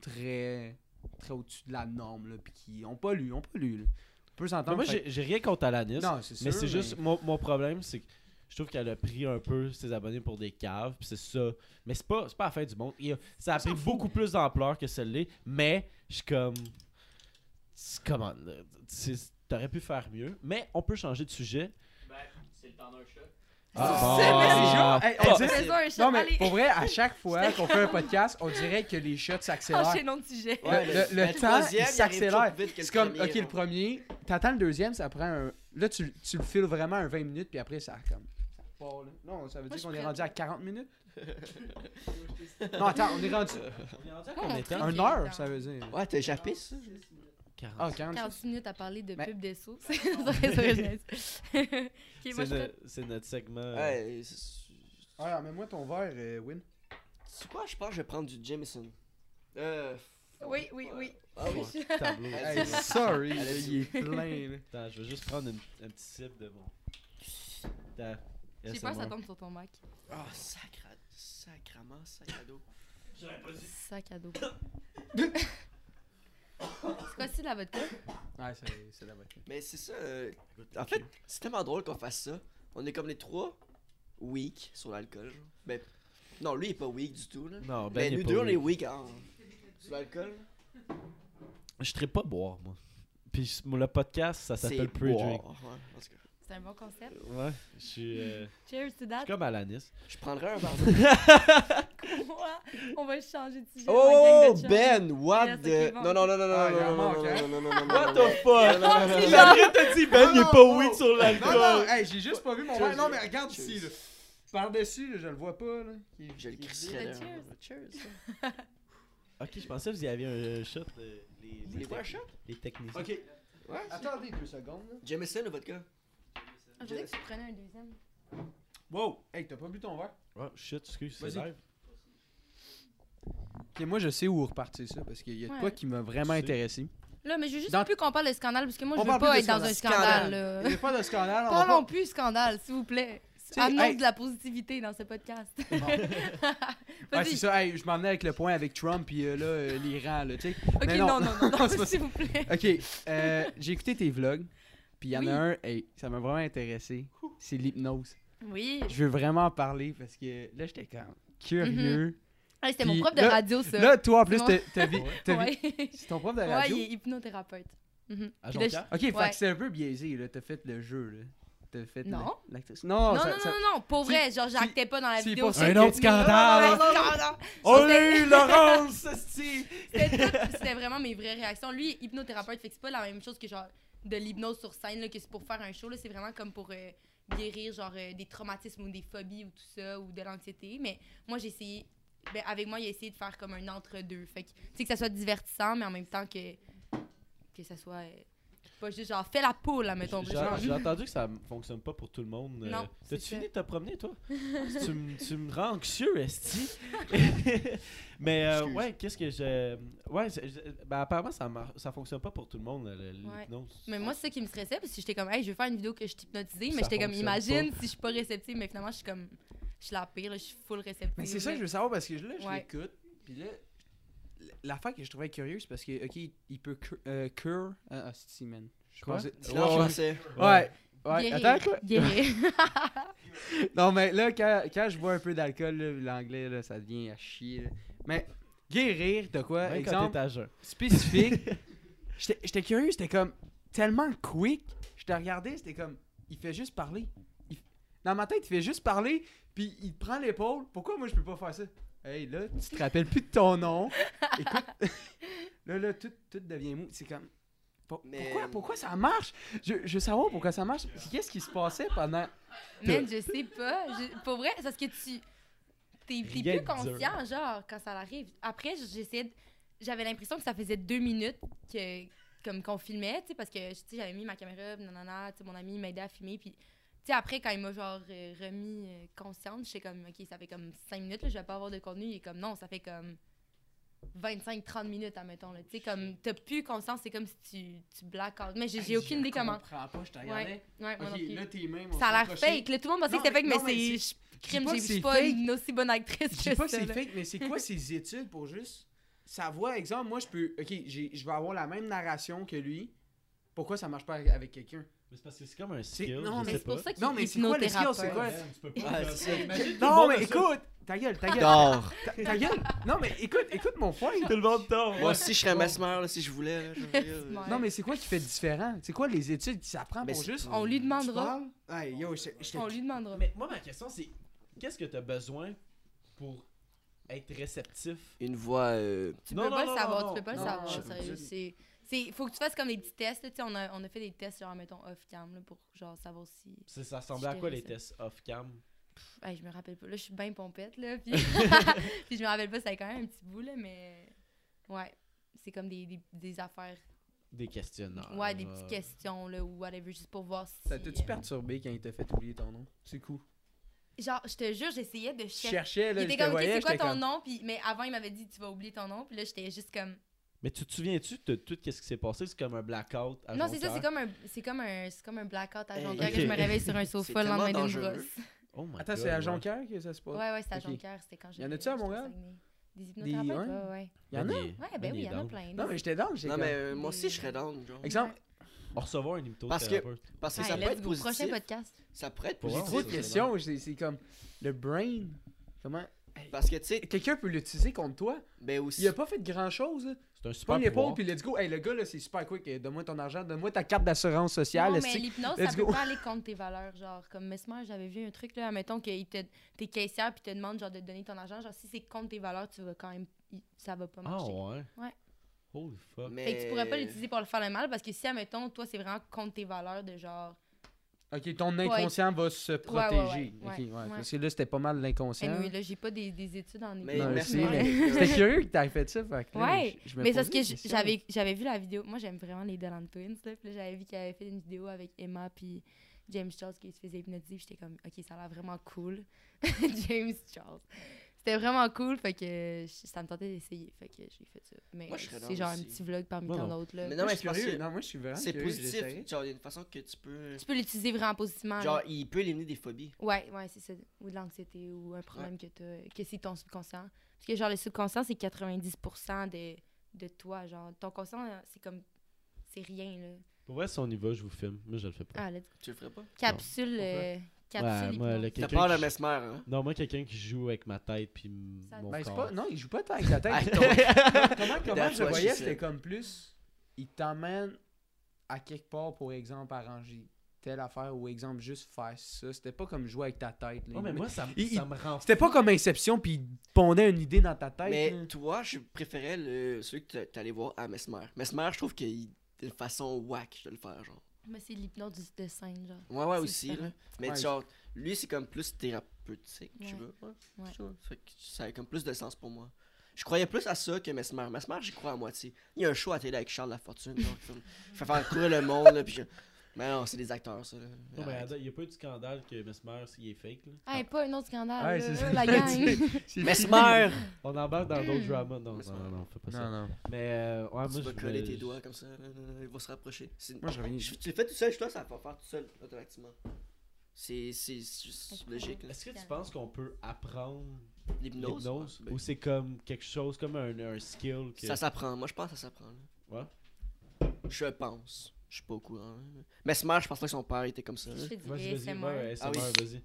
très très au-dessus de la norme là, puis qui on pollue, on pollue. Là. On peut Mais s'entendre. moi, fait- j'ai, rien contre Alanis. Non, c'est sûr. mais c'est juste... Mon, mon problème, c'est que je trouve qu'elle a pris un peu ses abonnés pour des caves, puis c'est ça. Mais c'est pas, c'est pas la fin du monde. Il ça a pris beaucoup plus d'ampleur que celle-là, mais je suis comme... c'est- Comment? c'est- T'aurais pu faire mieux, mais on peut changer de sujet. C'est le temps d'un chat. Ah, bon. hey, Ah, Non mais pour vrai, à chaque fois qu'on fait un podcast, on dirait que les shots s'accélèrent. Enchaînons de sujet. Le- le- le temps, s'accélère. C'est comme, ok, le premier, t'attends le deuxième, ça prend un. Là, tu, tu le files vraiment un 20 minutes, puis après, ça comme. ça part, là. Non, ça veut Moi, dire qu'on est rendu à 40 minutes? non, attends, on est rendu. On est à Ok, Un heure, attends. ça veut dire. Ouais, t'as échappé ça. 40. Ah, 40. 46 minutes à parler de Mais- pub des sauces. C'est notre segment. euh, Ouais, Alors, mets-moi ton verre, euh, Win. c'est quoi, je pense que je vais prendre du Jameson. Euh. Oui, oui, oui. Ah oui. tableau. Hey, sorry, il dit- est plein, là. Attends, je vais juste prendre une- un petit sip de mon. J'ai peur que ça tombe sur ton mic. Ah, sacra... sacrament, sac à dos. Sac à dos. c'est quoi, c'est de la vodka? Ouais, c'est c'est la bonne. Mais c'est ça. euh, en fait, c'est tellement drôle qu'on fasse ça. On est comme les trois weak sur l'alcool. genre. Ben, non, lui il est pas weak du tout. Là. Non, ben, il est nous pas deux on est weak. weak en... sur l'alcool. Je ne pas boire, moi. Puis le podcast, ça C'est s'appelle boire. Pre-Drink. Ouais, en tout cas. C'est un bon concept. Ouais, je suis. euh, Cheers to je that. suis comme Alanis. Je prendrais un verre. Quoi? On va changer de sujet. Oh. Ben, what the... Non, non, non, non, non, Ah, non, non, non, non, hein? non, non, non, non, non, What non, the non. fuck? Non, non, non, non, non, Après, t'as dit, Ben, il est pas weak sur Non, non, l'alcool. hey, j'ai juste pas vu mon verre. Non, mais regarde ici, là. Par-dessus, je le vois pas, là. Je le crisserais là. cheers. Cheers. Ok, je pensais que vous y aviez un shot. euh, les, Les shot? Les techniciens. Ok. Ouais. Attendez deux secondes, là. Jameson ou vodka? Je voulais que tu prenais un deuxième. Wow! Hey, t'as pas bu ton verre? Oh shit, excuse, c'est Vas-y. live. Ok, moi je sais où repartir ça parce qu'il y a de Ouais. quoi qui m'a vraiment Tu sais. intéressé. Là, mais je veux juste Dans- plus qu'on parle de scandale, parce que moi, On je veux parle pas plus être de dans un scandale. là. Il n'y a pas de scandale. on va Parlons pas- plus scandale, s'il vous plaît. sais, Amenons hey. de la positivité dans ce podcast. Ouais, Vas-y. c'est ça. Hey, je m'en venais avec le point avec Trump puis euh, là, euh, l'Iran, là, tu sais. ok, Mais non, non. non, non, non, C'est pas s'il vous plaît. Ok, euh, j'ai écouté tes vlogs. Puis il y en Oui. a un, hey, ça m'a vraiment intéressé. C'est l'hypnose. Oui. Je veux vraiment en parler parce que là, j'étais quand même curieux. Hey, C'était mon prof de là- radio, ça. Là, toi, en plus, t'as ouais. C'est ton prof de ouais, radio? il est hypnothérapeute. Mhm. À Puis là? Ok, fait Ouais. que c'est un peu biaisé, là. T'as fait le jeu, là. T'as fait Non. l'actrice. Non, Non, ça- non, ça- non, non, pour vrai, genre, j'actais pas dans la vidéo. pour Un autre Non, non, scandale. non, non, non, non. Oh C'était- oui, Laurence! C'était vraiment mes vraies réactions. Lui, hypnothérapeute, fait que c'est pas la même chose que genre de l'hypnose sur scène, que c'est pour faire un show. C'est vraiment comme pour euh, guérir genre euh, des traumatismes ou des phobies ou tout ça, ou de l'anxiété. Mais moi, j'ai essayé, ben, avec moi, a essayé de faire comme un entre-deux. Fait que, tu sais, que ça soit divertissant, mais en même temps que, que ça soit euh, pas juste genre, fais la poule, là, mettons. J'ai entendu que ça fonctionne pas pour tout le monde. euh. Non, c'est T'as-tu fini de te promener, toi? tu, me- tu me rends anxieux, Esti. Mais euh, ouais, qu'est-ce que je. Ouais, je- ben, apparemment, ça, mar- ça fonctionne pas pour tout le monde. Mais moi, c'est ça qui me stressait, parce que j'étais comme, hey, je veux faire une vidéo que je Ça mais j'étais comme, imagine si je suis pas réceptive, mais finalement, je suis comme, je suis la pire, là, je suis full réceptive. Mais c'est ça que je veux savoir parce que là, je Ouais. l'écoute. Puis là, l'affaire que je trouvais curieuse, c'est parce que, ok, il peut cure. Euh, cure ah, si, man. Je Quoi? pensais- C'est en Ouais. Ouais. Ouais, Guérir. attends, quoi? Guérir. Non, mais là, quand, quand je bois un peu d'alcool, l'anglais, là, ça devient à chier. là. Mais guérir de quoi? Même exemple t'es à jeun. spécifique. J'étais j'étais curieux, c'était comme tellement quick. Je te regardais, c'était comme, il fait juste parler. Il- Dans ma tête, il fait juste parler, puis il te prend l'épaule. Pourquoi moi je peux pas faire ça? Hey, là, tu te rappelles plus de ton nom. Écoute, là, là, tout, tout devient mou. C'est comme. Pour- Mais- Pourquoi, pourquoi ça marche? Je, je veux savoir pourquoi ça marche. Qu'est-ce qui se passait pendant? Man, je sais pas. Je- pour vrai, c'est parce que tu. T'es plus conscient, genre, quand ça arrive. Après, j'essayais. de- J'avais l'impression que ça faisait deux minutes que, comme qu'on filmait, tu sais, parce que, tu sais, j'avais mis ma caméra, nanana, tu sais, mon ami m'aidait à filmer, puis. Sais, après, quand il m'a genre euh, remis euh, consciente, j'étais comme, OK, ça fait comme cinq minutes, là, je vais pas avoir de contenu. Il est comme, non, ça fait comme 25-30 minutes, admettons. Tu sais, comme, t'as plus conscience, c'est comme si tu, tu black out. Mais j'ai aucune idée comment. Je comprends pas, je te Ouais, regardais. ouais, moi non Ok, plus. là, tes mains. Ça a l'air fake. Là, tout le monde pensait que c'était fake, mais mais c'est. je- Crime, pas j'ai- je pas fake. une aussi bonne actrice Je que dis pas que ça. c'est fake, mais c'est quoi ces études pour juste savoir, exemple, moi je peux, ok, je vais avoir la même narration que lui. Pourquoi ça marche pas avec quelqu'un? Mais c'est parce que c'est comme un skill. non, je mais c'est pour ça qu'il Non, mais c'est quoi le skill, c'est quoi? Le Non, mais écoute, ta gueule, ta gueule, Dors. ta, ta gueule. Non, mais écoute, écoute mon point. Tout le monde dort. Moi aussi, je serais mesmer là, si je voulais. Non, mais c'est quoi qui fait différent? C'est quoi les études qui s'apprend Mais pour juste. On lui demandera. On lui demandera. Mais moi, ma question, c'est qu'est-ce que tu as besoin pour être réceptif? Une voix. euh, Tu peux pas le savoir, tu peux pas le savoir. Sérieux, je- C'est. C'est, faut que tu fasses comme des petits tests, là, tu sais, on a, on a fait des tests, genre, mettons, off-cam, là, pour, genre, savoir si... Ça ressemblait à quoi les tests off-cam hey, je me rappelle pas, là, je suis bien pompette, là, puis... puis je me rappelle pas, c'est quand même un petit bout, là, mais... Ouais, c'est comme des, des, des affaires, Des questionnaires. ouais, des petites questions, là, ou whatever, juste pour voir si... Ça t'a-tu euh, perturbé quand il t'a fait oublier ton nom? C'est cool. Genre, je te jure, j'essayais de Je chercher... cherchais, là, Il je était comme, OK, c'est quoi ton comme- nom? Puis, mais avant, il m'avait dit, tu vas oublier ton nom. Puis là, j'étais juste comme. Mais tu te souviens-tu de tout ce qui s'est passé? C'est comme un blackout. À non, c'est ça, c'est comme un, c'est comme un, c'est comme un blackout à Hey. Jonquière que je me réveille sur un C'est sofa le lendemain d'une brosse. Oh my Attends, c'est à ouais. Jonquière que ça se passe? Ouais, ouais, c'était à Ok. Jonquière. C'était quand Y en a-tu à Montréal? Des hypnothérapeutes? ouais? Ouais, y en a? Ouais, ben ben, oui, il y en a plein. Non, mais j'étais down, Non, mais euh, moi aussi, je serais down. Exemple, On recevoir un Parce que- hypnothérapeute. Parce que Hey, ça peut let's être go, prochain positif. podcast. Ça pourrait être Pour j'ai positif. trop de c'est questions. C'est c'est comme le brain. Comment. Parce que, tu sais, Quelqu'un peut l'utiliser contre toi? ben aussi. Il a pas fait grand chose. C'est un super l'épaule puis let's go. Hey, le gars là, c'est super quick. Eh, Donne-moi ton argent, donne-moi ta carte d'assurance sociale. Non, mais l'hypnose, ça peut pas aller contre tes valeurs. Genre, comme Mesmer, j'avais vu un truc, là, admettons que il te, t'es caissière puis te demande genre, de te donner ton argent. Genre, si c'est contre tes valeurs, tu vas quand même. Ça va pas Ah marcher. ouais? Ouais. Holy fuck. Mais... Fait que tu pourrais pas l'utiliser pour le faire le mal parce que si, admettons, toi, c'est vraiment contre tes valeurs de genre. Ok, ton inconscient va se protéger. ouais, Ok, ouais, ouais, ouais. Parce que là, c'était pas mal l'inconscient. Anyway, là, j'ai pas des, des études en Mais Non, merci. mais- C'était curieux que t'aies fait ça. Fait que là, Ouais, je- je me Mais c'est parce que j'avais j'avais vu la vidéo. Moi, j'aime vraiment les Dylan Twins. Là, puis j'avais vu qu'il avait fait une vidéo avec Emma puis James Charles qui se faisait hypnotiser. puis J'étais comme, OK, ça a l'air vraiment cool. James Charles. C'était vraiment cool. Fait que je- ça me tentait d'essayer. Fait que j'ai fait ça. Mais Moi, je serais c'est genre aussi. un petit vlog parmi tant d'autres. là. Mais Non, mais que Non, moi, je suis vraiment c'est positif. Genre, il y a une façon que tu peux. Tu peux l'utiliser vraiment positivement. Genre, là. il peut éliminer des phobies. Ouais, ouais, c'est ça. Ou de l'anxiété ou un problème que tu que c'est ton subconscient. Parce que genre, le subconscient, c'est 90% de, de toi. Genre, ton conscient, c'est comme. C'est rien, là. Pour vrai, si on y va, je vous filme. Moi, je le fais pas. Ah. Tu le ferais pas? Capsule. Capsule. Ouais, moi, le- T'as Quelqu'un peur de qui- mesmer, hein? Non, moi, quelqu'un qui joue avec ma tête puis Ça- mon Ben, corps. pas... Non, il joue pas tant avec la tête. Comment comment je voyais, c'était comme plus. Il t'emmène à quelque part pour exemple arranger telle affaire ou exemple juste faire ça. C'était pas comme jouer avec ta tête. là. Non, mais moi, ça, Il- ça me rend C'était pas comme Inception puis il pondait une idée dans ta tête. Mais toi, je préférais le... celui que t'es allé voir à Mesmer. Mesmer, je trouve qu'il une façon whack de le faire, genre. Mais c'est l'hypnose du- de scène, genre. Ouais, ouais, aussi, là. Mais Ouais, genre, lui, c'est comme plus thérapeutique, tu veux. Ouais, Ouais. ça. Fait que ça a comme plus de sens pour moi. Je croyais plus à ça que Mesmer. Mesmer, j'y crois à moitié. Il y a un show à télé avec Charles Lafortune, genre, qui fait- faire courir le monde, là, pis je... Mais non, c'est des acteurs, ça, là. Non, mais il n'y a pas eu de scandale que Mesmer, s'il est fake. Là? Hey, pas un autre scandale, Ouais, là, la gang. Mesmer! On embarque dans d'autres dramas. Non, Mesmer. non, non, non, fais pas ça. Non, non. Mais, euh, ouais, moi, tu vas je coller tes doigts comme ça, il va se rapprocher. Moi, je reviens. Je- Tu le fais tout seul chez toi, ça va faire tout seul, automatiquement. C'est juste Est-ce que- logique. Est-ce que tu penses qu'on peut apprendre L'hypnose. ben, Ou c'est comme quelque chose, comme un, un skill que... Ça s'apprend. Moi, je pense que ça s'apprend. là. Ouais. Je pense. Je suis pas au courant. hein. Mais Smash, je pense pas que son père était comme ça. Je du Vas-y, vas-y, ASMR. ouais, Ah ASMR, oui. vas-y.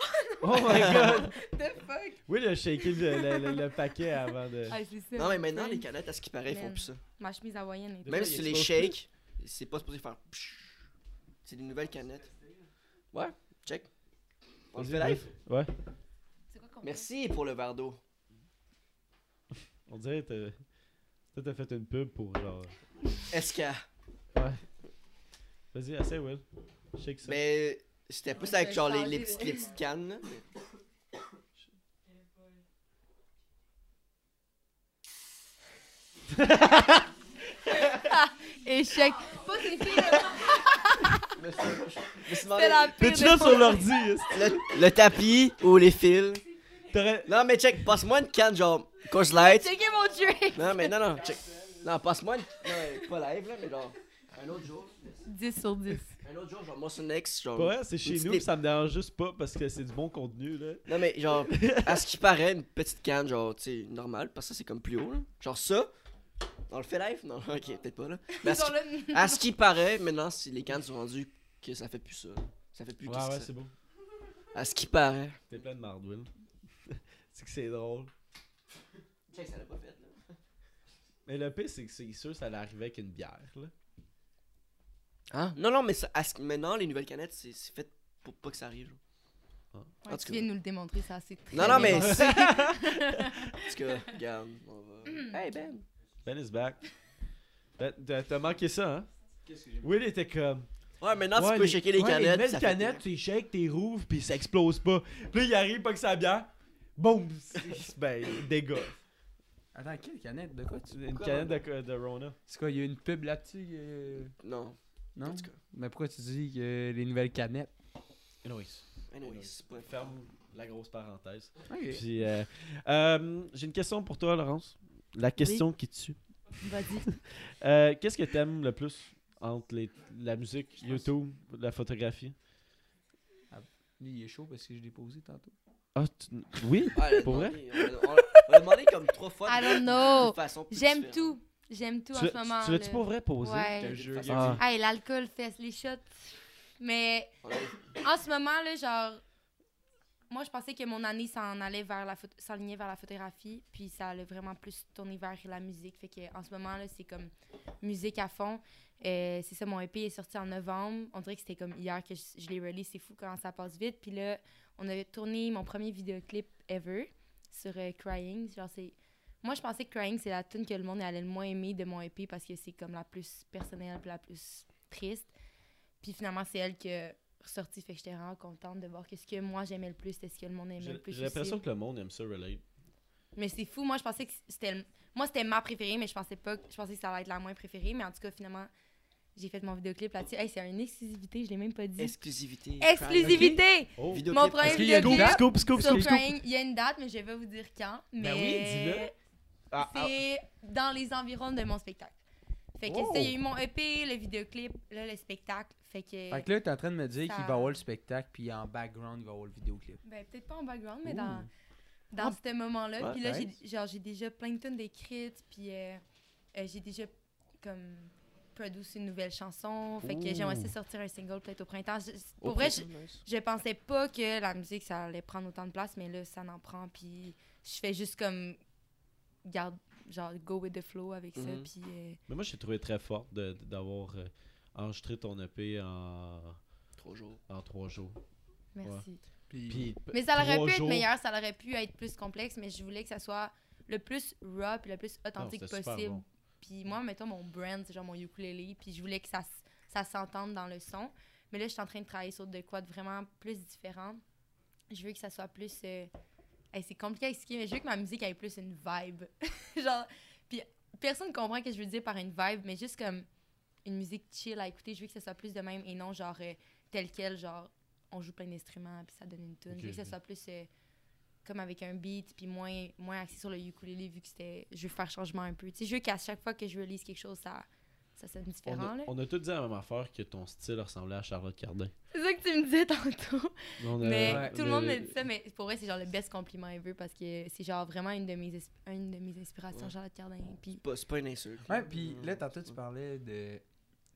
oh my god! The fuck? Oui, il a shaké le, le- le- le paquet avant de... Ah, c'est ça. Non, mais maintenant, les canettes, à ce qui paraît, ils font Man. plus ça. Ma chemise hawaïenne. Même si tu les shakes, c'est pas supposé faire. psh. C'est des nouvelles canettes. Ouais, check. On le fait live? Ouais. C'est quoi Merci pour le verre d'eau. On dirait que t'as- toi, t'as fait une pub pour genre. SK. Ouais. Vas-y, assez, Will. Shake ça. Mais c'était plus avec genre les, les, petites, les petites cannes. là. Échec. Pas ces filles. Fais-tu là sur l'ordi? le, le tapis ou les fils? Non, mais check, passe-moi une canne genre Coors Light. Checkez mon drink. Non, mais non, non, check. Non, passe-moi une. Non, pas live, là, mais genre. Un autre jour. 10 sur 10. Un autre jour, genre Motion X. Genre. Pas vrai, c'est chez nous, ça me dérange juste pas parce que c'est du bon contenu, là. Non, mais genre, à ce qui paraît, une petite canne, genre, tu sais, normale, parce que ça, c'est comme plus haut, là. Genre ça. On le fait live? Non, ok, peut-être pas, là. Mais à ce, qui, là. à ce qui paraît, maintenant, si les cannes sont rendues que ça fait plus ça. Ça fait plus Ouais, ouais, c'est beau. À ce qui paraît. T'es plein de marde, Will. c'est que c'est drôle. Check, ça l'a pas fait, là. Mais le pire, c'est que c'est sûr ça allait arriver avec une bière, là. Hein? Non, non, mais ça, à ce- maintenant, les nouvelles canettes, c'est c'est fait pour pas que ça arrive. genre. Ouais, En tu tout viens de nous le démontrer, ça c'est très Non, non, bien mais c'est. en tout cas, regarde, on va. Hey, Ben. Ben is back. Ben, t'as- T'as manqué ça, hein? Qu'est-ce que j'ai Will était comme. Ouais, maintenant, ouais, tu peux shaker les ouais, canettes. Les ça nouvelles fait- canettes, tu les shakes, t'es rouvres, pis ça explose pas. Puis là, il arrive pas que ça bière. Boum! C'est- Ben, dégâts. Attends, quelle canette? De quoi tu. Une canette de, de Rona? C'est quoi, il y a une pub là-dessus euh, Non, Non? En tout cas. Mais pourquoi tu dis que les nouvelles canettes? Anyways. Anyway, c'est pas. Ferme la grosse parenthèse. Puis, euh, euh, j'ai une question pour toi, Laurence. La question qui tue. Vas-y. Euh, Qu'est-ce que t'aimes le plus entre les, la musique, YouTube, la photographie? Lui, il est chaud parce que je l'ai posé tantôt. Ah, tu- oui? Ah, Pour vrai? demandé- On a, on a- on a demandé comme trois fois. I de- don't de know. J'aime différente. tout. J'aime tout Tu en ce moment. tu l'as-tu pas vrai posé? Ouais. Ah. Hey, l'alcool fait les shots. Mais en ce moment, là, genre, moi, je pensais que mon année s'en allait vers la photo- s'enlignait vers la photographie, puis ça allait vraiment plus tourner vers la musique. Fait que en ce moment, là, c'est comme musique à fond. Euh, c'est ça, mon EP est sorti en novembre. On dirait que c'était comme hier que je, je l'ai release. C'est fou comment ça passe vite. Puis là, on a tourné mon premier vidéoclip ever sur euh, Crying. Genre, c'est... Moi, je pensais que Crying, c'est la tune que le monde allait le moins aimer de mon EP parce que c'est comme la plus personnelle puis la plus triste. Puis finalement, c'est elle qui a ressorti. Fait que j'étais vraiment contente de voir que ce que moi j'aimais le plus, c'était ce que le monde aimait le plus. j'ai l'impression que le monde aime ça relate. Mais c'est fou. Moi, je pensais que c'était le- moi c'était ma préférée, mais je pensais pas que je pensais que ça allait être la moins préférée. Mais en tout cas, finalement, j'ai fait mon vidéoclip là-dessus. Hey, c'est une exclusivité, je l'ai même pas dit. Exclusivité. Exclusivité! Oh! Mon premier Est-ce qu'il y a une vidéoclip date? Scoop, scoop, sur scoop, scoop. Crying, il y a une date, mais je vais pas vous dire quand. Mais Ben oui, dis-le. Ah, ah, c'est dans les environs de mon spectacle. Fait que Oh. ça, il y a eu mon EP, le vidéoclip, là, le spectacle. Fait que. Fait que là, t'es en train de me dire Ça- qu'il va avoir le spectacle, puis en background, il va avoir le vidéoclip. Ben, peut-être pas en background, mais dans, dans ce moment-là. Ouais, puis là, nice. j'ai, genre, j'ai déjà plein de tunes d'écrites, puis euh, euh, j'ai déjà comme produit une nouvelle chanson. Fait que Ouh. j'aimerais aussi sortir un single peut-être au printemps. Je- Au pour vrai, je, nice. je pensais pas que la musique, ça allait prendre autant de place, mais là, ça en prend. Puis je fais juste comme, garde, genre, go with the flow avec ça. Mhm. Puis euh, Mais moi, j'ai trouvé très fort d'avoir euh, enregistré ton EP en, Trois jours. en trois jours. merci. Puis, Puis, Mais ça aurait pu être meilleur, ça aurait pu être plus complexe, mais je voulais que ça soit le plus raw puis le plus authentique Non, possible. bon. Puis moi, mettons, mon brand, c'est genre mon ukulélé, puis je voulais que ça, ça s'entende dans le son. Mais là, je suis en train de travailler sur de quoi de vraiment plus différent. Je veux que ça soit plus... euh, hey, c'est compliqué à expliquer, mais je veux que ma musique ait plus une vibe. genre, puis personne comprend ce que je veux dire par une vibe, mais juste comme une musique chill à écouter, je veux que ça soit plus de même et non genre euh, tel quel, genre on joue plein d'instruments puis ça donne une tune. Ok, je veux que ça ok. soit plus euh, comme avec un beat puis moins moins axé sur le ukulélé vu que c'était je veux faire changement un peu. Tu sais, je veux qu'à chaque fois que je relise quelque chose ça ça sonne On différent a, là. on a tous dit la même affaire que ton style ressemblait à Charlotte Cardin. C'est ça que tu me disais tantôt. A- mais ouais, tout le monde me dit ça mais pour vrai c'est genre le best compliment ever parce que c'est genre vraiment une de mes une de mes inspirations Ouais. Charlotte Cardin C'est pas une insulte. ouais, puis là, tantôt, tu parlais de.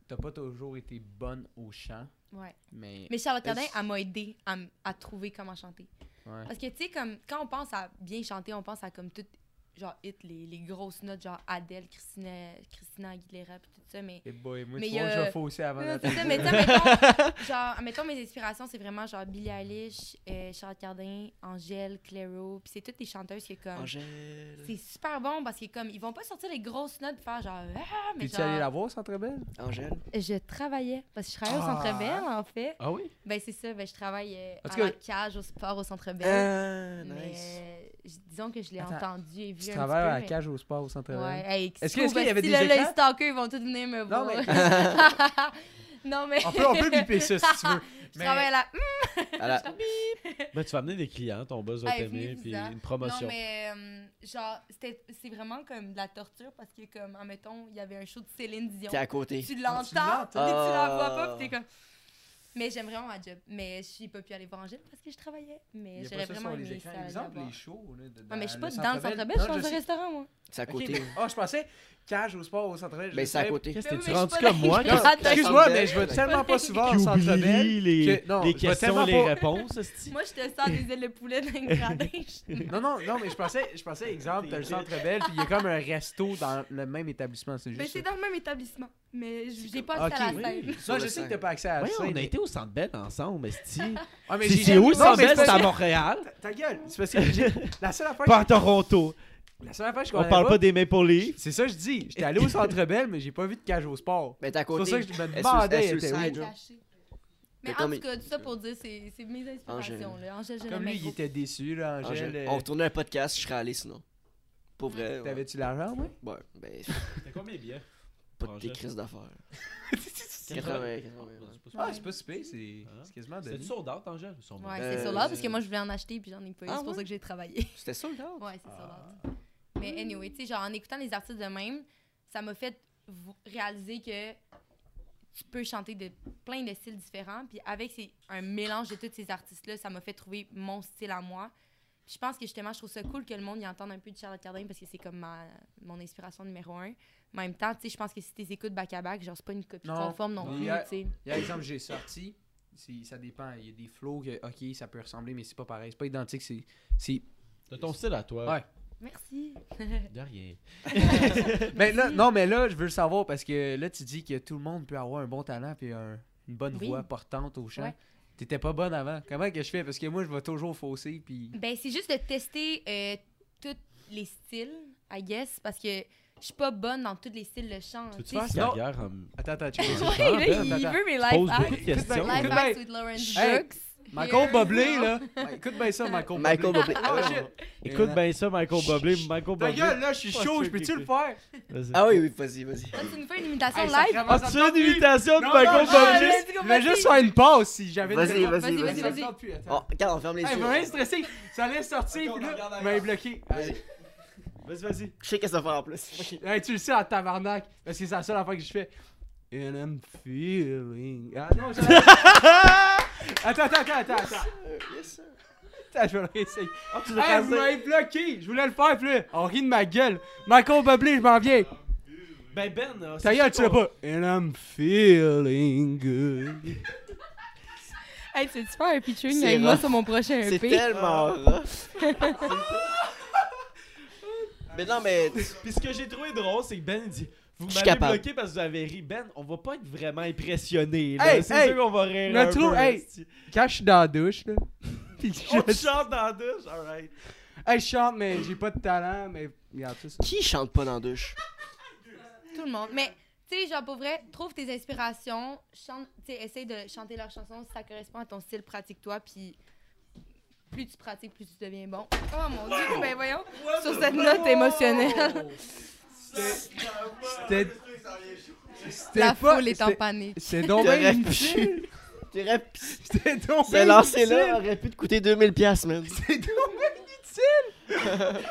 T'as pas toujours été bonne au chant, ouais. mais. Mais Charlotte Cardin, elle m'a aidé à, à trouver comment chanter. Ouais. Parce que, tu sais, comme quand on pense à bien chanter, on pense à comme tout genre hit les, les grosses notes, genre Adele, Christina, Christina Aguilera, puis tout ça, mais. Et boy, moi, Mais tu y vois, a- je vais fausser avant Non, ça, mais mettons, genre, mettons, mes inspirations, c'est vraiment genre Billie Eilish, euh, Charlotte Cardin, Angèle, Clairo, puis c'est toutes des chanteuses qui, comme. Angèle. C'est super bon parce que, comme, ils vont pas sortir les grosses notes pour faire genre. Ah, mais Puis tu allé genre. la voir, Centre Belle? Angèle. Je travaillais, parce que je travaillais au Ah. Centre Belle, en fait. Ah oui? Ben, c'est ça, ben, je travaille euh, En à la cage, au sport, au Centre Belle. Ah, nice. euh, disons que je l'ai entendu et vu Tu un travailles à la peu. cage au sport au Centre mais... Ouais, hey, Est-ce que- est-ce qu'il y avait si des là, là, les stalkers, ils vont tous venir me voir. Non, mais- non, mais On peut, on peut biper ça si tu veux. je mais- travaille à la... La- Ben, tu vas amener des clients, ton boss va Hey, t'aimer, puis une promotion. Non, mais euh, genre, c'était- c'est vraiment comme de la torture parce que, comme, admettons, il y avait un show de Céline Dion. T'es à côté. Tu Ah, l'entends, tu puis tu la vois pas, puis t'es comme... Mais j'aime vraiment ma job. Mais je suis pas pu aller voir Angèle parce que je travaillais. Il Mais j'aurais ça vraiment sur les aimé écrans. ça. Exemple, les shows. Là, de- Ah, mais je suis pas dans le Centre centre Bell. belle, je suis dans un restaurant, moi. C'est à côté. mais- Ah, je pensais cage au sport au Centre Bell. je Mais c'est à côté. Qu'est-ce Mais que tu mais rendu comme moi? Excuse-moi, mais je vais tellement pas souvent au Qui Centre Bell. oublie les, questions, tellement les réponses, esti. Moi, je te sors des ailes de poulet dans le gradin. Non, non, non, mais je pensais, je pensais exemple, t'as le Centre Bell, puis il y a comme un resto dans le même établissement. C'est Mais juste. c'est ça. dans le même établissement. Mais j'ai pas accès à la scène. Non, je sais que t'as pas accès à la Ouais, on scène, a mais- été au Centre Bell ensemble, esti. Ah, mais C'est c'est où le Centre mais Bell? c'est C'est à Montréal, Ta gueule! C'est parce que la seule affaire pas à Toronto. La seule affaire que je On parle pas des Maple Leafs. C'est ça que je dis. J'étais allé au Centre Bell, mais j'ai pas vu de cage au sport. Mais t'es à C'est pour côté. ça que je me demandais. elle était où. genre. Caché. Mais Mais en comme- tout cas, tout ça pour dire, c'est c'est mes inspirations. Là. Angèle, Comme lui, il était déçu, là, Angèle. Angèle. euh, On retournait un podcast, je serais allé sinon. Pour vrai. ouais. T'avais-tu l'argent, moi? Ouais, ben, T'as combien de billets? pas de tes Angèle. crises d'affaires. 80. 80, 80. Ah, c'est pas super, c'est Ah. c'est quasiment de C'était sold out, Angèle? Ils sont bons. Ouais, Euh, c'est sur l'art parce que moi, je voulais en acheter puis j'en ai pas eu. Ah c'est pour ouais? ça que j'ai travaillé. C'était ça le gars? Ouais, c'est sur l'art. Mais anyway, tu sais, genre en écoutant les artistes de même, ça m'a fait réaliser que tu peux chanter de plein de styles différents. Puis avec ces- un mélange de tous ces artistes-là, ça m'a fait trouver mon style à moi. Puis je pense que justement, je trouve ça cool que le monde y entende un peu de Charlotte Cardin parce que c'est comme ma, mon inspiration numéro un. En même temps, tu sais, je pense que si t'es écoutes back-à-back, genre, c'est pas une copie Non. conforme non Non. plus, tu sais. Il y a exemple, j'ai sorti. c'est- Ça dépend. Il y a des flows que, ok, ça peut ressembler, mais c'est pas pareil. C'est pas identique. C'est. c'est- T'as ton style à toi. Ouais. Merci. De rien. Mais là, non, mais là, je veux le savoir parce que là, tu dis que tout le monde peut avoir un bon talent puis un- une bonne Oui. voix portante au chant. Ouais. T'étais pas bonne avant. Comment que je fais? Parce que moi, je vais toujours fausser puis. Ben, c'est juste de tester euh, tous les styles, I guess, parce que je suis pas bonne dans tous les styles de chant. Tu veux faire carrière en... Attends, attends, tu vois. Ouais, là, il veut mes Pose beaucoup de questions. Bien. hacks with Lawrence Brooks. Michael Bublé, là. Écoute bien ça, Michael Michael Bublé. Bublé. Oh, Ah, shit. Écoute bien ça, Michael Bublé. Michael Ta Bublé. gueule, là, je suis chaud, je peux-tu le faire? Vas-y. Ah oui, oui, vas-y, vas-y. Toi, tu nous fais une imitation Hey, live? Ah, tu tente une imitation de Michael Ah, Bublé? Je vais vas-y. juste faire une pause si j'avais Vas-y, vas-y, Vas-y, vas-y. Oh, regarde, on ferme les yeux. vraiment stressé. Ça allait sortir, puis là, il m'a bloqué. Vas-y. Vas-y, vas-y. Je sais qu'est-ce que ça fait en plus. Hey, tu le sais en tabarnak, parce que c'est la seule affaire que je fais. And I'm feeling. Ah non. Attends, attends, attends, attends, attends. Yes, sir. Attends, je vais le réessayer. Ah, tu Hey, vous m'avez bloqué! Je voulais le faire, puis là, on rit de ma gueule. Michael Bublé, je m'en viens. Ben, Ben. là, Ta c'est gueule, tu l'as pas. And I'm feeling good. Hey, tu faire un featuring C'est avec moi sur mon prochain C'est EP? tellement rough. Mais non, mais. Puis ce que j'ai trouvé drôle, c'est que Ben il dit Vous Je suis m'avez capable. bloqué parce que vous avez ri. Ben, on va pas être vraiment impressionné. Hey, c'est hey, sûr qu'on va rire. le un trou- peu, hey. esti. Quand je suis dans la douche, là. On je... chante dans la douche, alright. Hey, je chante, mais j'ai pas de talent, mais. Regarde ça. ça. Qui chante pas dans la douche? Tout le monde. Mais, tu sais, genre, pour vrai, trouve tes inspirations, chante, tu sais, essaye de chanter leurs chansons si ça correspond à ton style, pratique-toi, puis plus tu pratiques, plus tu deviens bon. Oh mon dieu, ben voyons, sur cette note émotionnelle, C'était. C'était la pas- foule est en panique. C'est donc bien inutile. T'aurais pu. C'était donc bien lancer-là inutile. aurait pu te coûter 2000$, piastres, man. C'est donc bien inutile.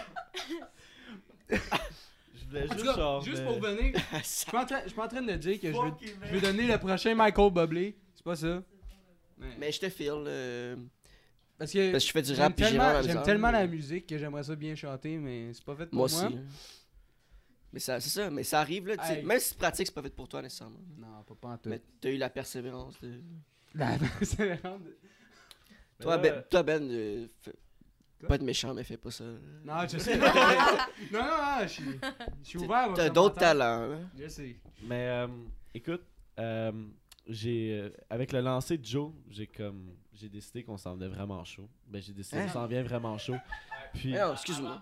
Je voulais juste cas, genre. juste pour venir, je suis pas en train- je suis pas en train de dire que je veux, je veux donner le prochain Michael Bublé. C'est pas ça. Mais je te file. euh, Parce que Parce que je fais du j'aime rap tellement, la j'aime tellement la musique que j'aimerais ça bien chanter, mais c'est pas fait pour Moi moi. aussi. Hein. Mais ça, c'est ça, mais ça arrive là. Hey. Même si tu pratiques, c'est pas fait pour toi nécessairement. Non, pas, pas en tout. Mais t'as eu la persévérance. De... La persévérance de- Toi, Ben, toi, ben euh, fais- Pas être méchant, mais fais pas ça. Non, je sais. non, non, non, je suis, je suis ouvert T'as d'autres talents, là. Je sais. Mais euh, écoute, euh, j'ai euh, avec le lancer de Joe, j'ai comme j'ai décidé qu'on s'en venait vraiment chaud. Ben j'ai décidé Hein? qu'on s'en vient vraiment chaud. Puis Non, excuse-moi.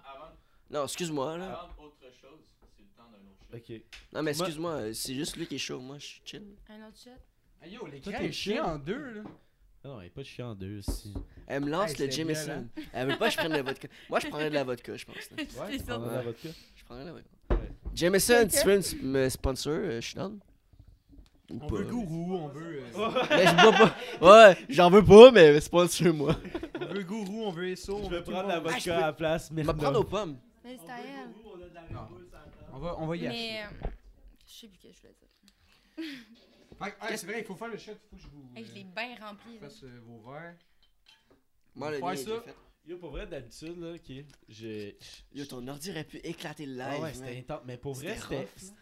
Non, excuse-moi, là. autre chose, c'est le temps d'un autre OK. Non, mais excuse-moi, euh, c'est juste lui qui est chaud. Moi, je suis chill. Un autre shot? Hey, yo, l'écran Toi, t'es est chiant chiant. en deux, là. Non, il n'y a pas de chien en deux ici. Elle me lance Hey, le Jameson. Elle veut pas que je prenne de la vodka. Moi, je prendrais de la vodka, je pense. Ouais, C'est tu ça. prendrais la vodka? Je prendrais de la vodka. Jameson, tu veux me sponsor? euh, Je suis down. Ou On pas. veut gourou, on veut. euh, Mais je bois pas. Ouais, j'en veux pas, mais sponsor-moi. on veut gourou, on veut ESO. on Je veut vais prendre la. Ah, vodka peux- à la place. On va prendre aux pommes. Mais c'est à elle. On va, on va y aller. Mais. euh, Je sais plus que je voulais dire. Que, ouais, c'est vrai, il faut faire le shot, il faut que je vous Hey, je l'ai bien rempli. fasse euh, vos verres. Moi, le mien, ça. fait. Yo, pour vrai, d'habitude, là, ok, j'ai... Yo, ton ordi aurait pu éclater le live. Ah ouais, c'était intense. Mais pour vrai, C'était rough,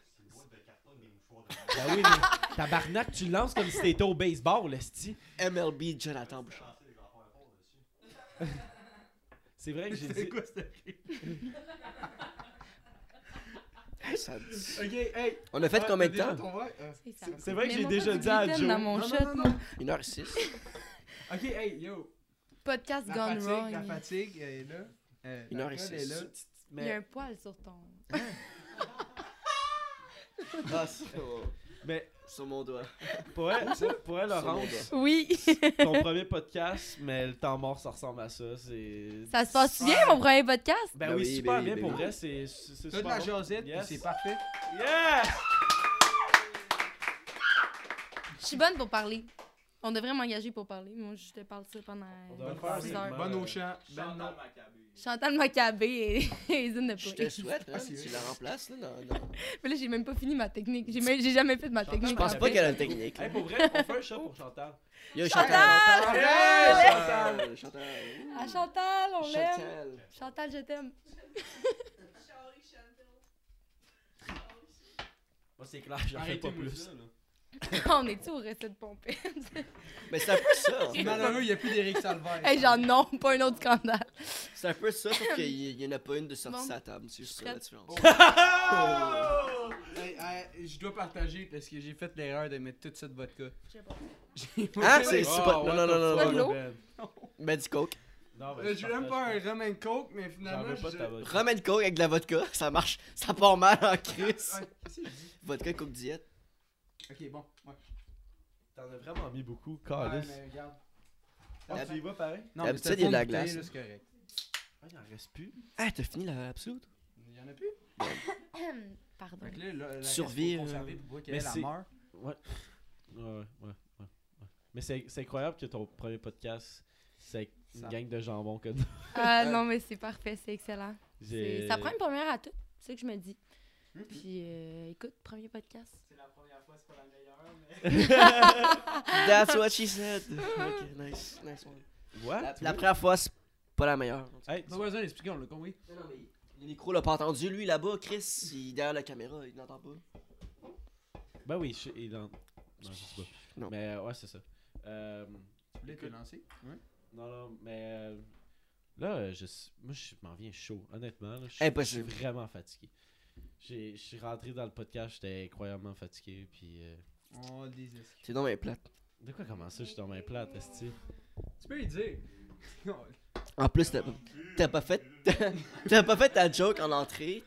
Ben oui, mais tabarnak, tu lances comme si t'étais au baseball, esti. MLB Jonathan Bouchard. C'est vrai que j'ai C'est dit... quoi cette Ça- Ok, hey. On a fait Ah, combien de temps? C'est vrai que Mais j'ai déjà dit à Joe. dans mon Non, shot, non, non, moi. non. 1h06. Ok, hey, yo. Podcast La gone fatigue, wrong. la fatigue elle est là. Euh, Une heure et six. est là. Il y a Mais, un poil sur ton. Ah, sur, mais sur mon doigt. pour vrai, pour mon Laurence. Oui. ton premier podcast, mais le temps mort, ça ressemble à ça. C'est... ça se passe bien, mon premier podcast? Ben, Ben oui, oui, super ben oui, bien ben pour oui. vrai, c'est c'est- super la bon. jasette, puis Yes. c'est parfait. Yes! Je suis bonne pour parler. On devrait m'engager pour parler. Moi, je te parle ça pendant On devrait faire un six segment. heures. Bonne euh, au champ. Ben non. Chantal Macabé et, Zine de Je te souhaite, hein, tu la remplaces, là. Non, non. Mais là, j'ai même pas fini ma technique. J'ai même- j'ai jamais fait de ma Chantal, technique. Je pense en pas qu'elle a une technique. pour vrai, on fait un shot pour Chantal. Yo, Chantal! Chantal! Hey, Chantal! Chantal! Ah, Chantal, on l'aime. Chantal! Chantal, je t'aime. Moi, c'est clair, j'en fais pas plus. on est-tu au recette de pompette? Mais c'est un peu ça. Malheureux, il n'y a plus d'Éric Salvaire. hey, genre, non, pas un autre scandale. C'est un peu ça, sauf qu'il n'y en a pas une de sortie Bon. de sa table. C'est juste ça la différence. Hey, hey, je dois partager parce que j'ai fait l'erreur de mettre toute cette vodka. Je sais pas. J'ai- Ah, c'est Oh, c'est pas. Non, non, non, non, non. Mets du coke. Non, ben, Euh, Je veux même pas partage un rum and coke, mais J'en finalement. veux pas je- de ta vodka. Rum and coke avec de la vodka, ça marche. Ça part mal en crise. Ouais, si, je dis? Vodka coke diète. Ok, bon. Ouais. T'en as vraiment mis beaucoup, Ouais, calice. mais regarde. Ah, tu y vas pareil? Non, D'habitude, mais il y a de la glace. là, C'est correct. Ah, il en reste plus. Ah, t'as fini la absolute? Il y en a plus? Pardon. Fait que là, là, la Survivre, conserver pour mais c'est- meurt. Ouais. Ouais, ouais, ouais. ouais. Mais c'est c'est incroyable que ton premier podcast, c'est une Ça- gang de jambon nous. Ah non, mais c'est parfait, c'est excellent. J'ai- C'est- Ça prend une première à tout, c'est ce que je me dis. Mhm. Puis euh, écoute, premier podcast. C'est la première fois, c'est pas la meilleure, mais. That's what she said. Ok, nice. Nice one. What? La, la première fois, c'est pas la meilleure. Hey, Pas besoin d'expliquer, on l'a compris. Non, non, mais le micro l'a pas entendu. Lui, là-bas, Chris, il est derrière la caméra, il n'entend pas. Ben oui, je, il en... Non, je sais pas. Non. Mais euh, ouais, c'est ça. Euh, Tu voulais te lancer? Ouais. non, non, mais euh, là, je, moi, je m'en viens chaud, honnêtement. là, je suis- Impossible. Je suis vraiment fatigué. J'ai- Je suis rentré dans le podcast, j'étais incroyablement fatigué, puis... euh, Oh, des esquis. C'est donc bien plate. De quoi comment ça, je suis dans ma plate, esti? Tu peux lui dire. En plus, t'as t'as pas fait. T'as pas fait ta joke en entrée.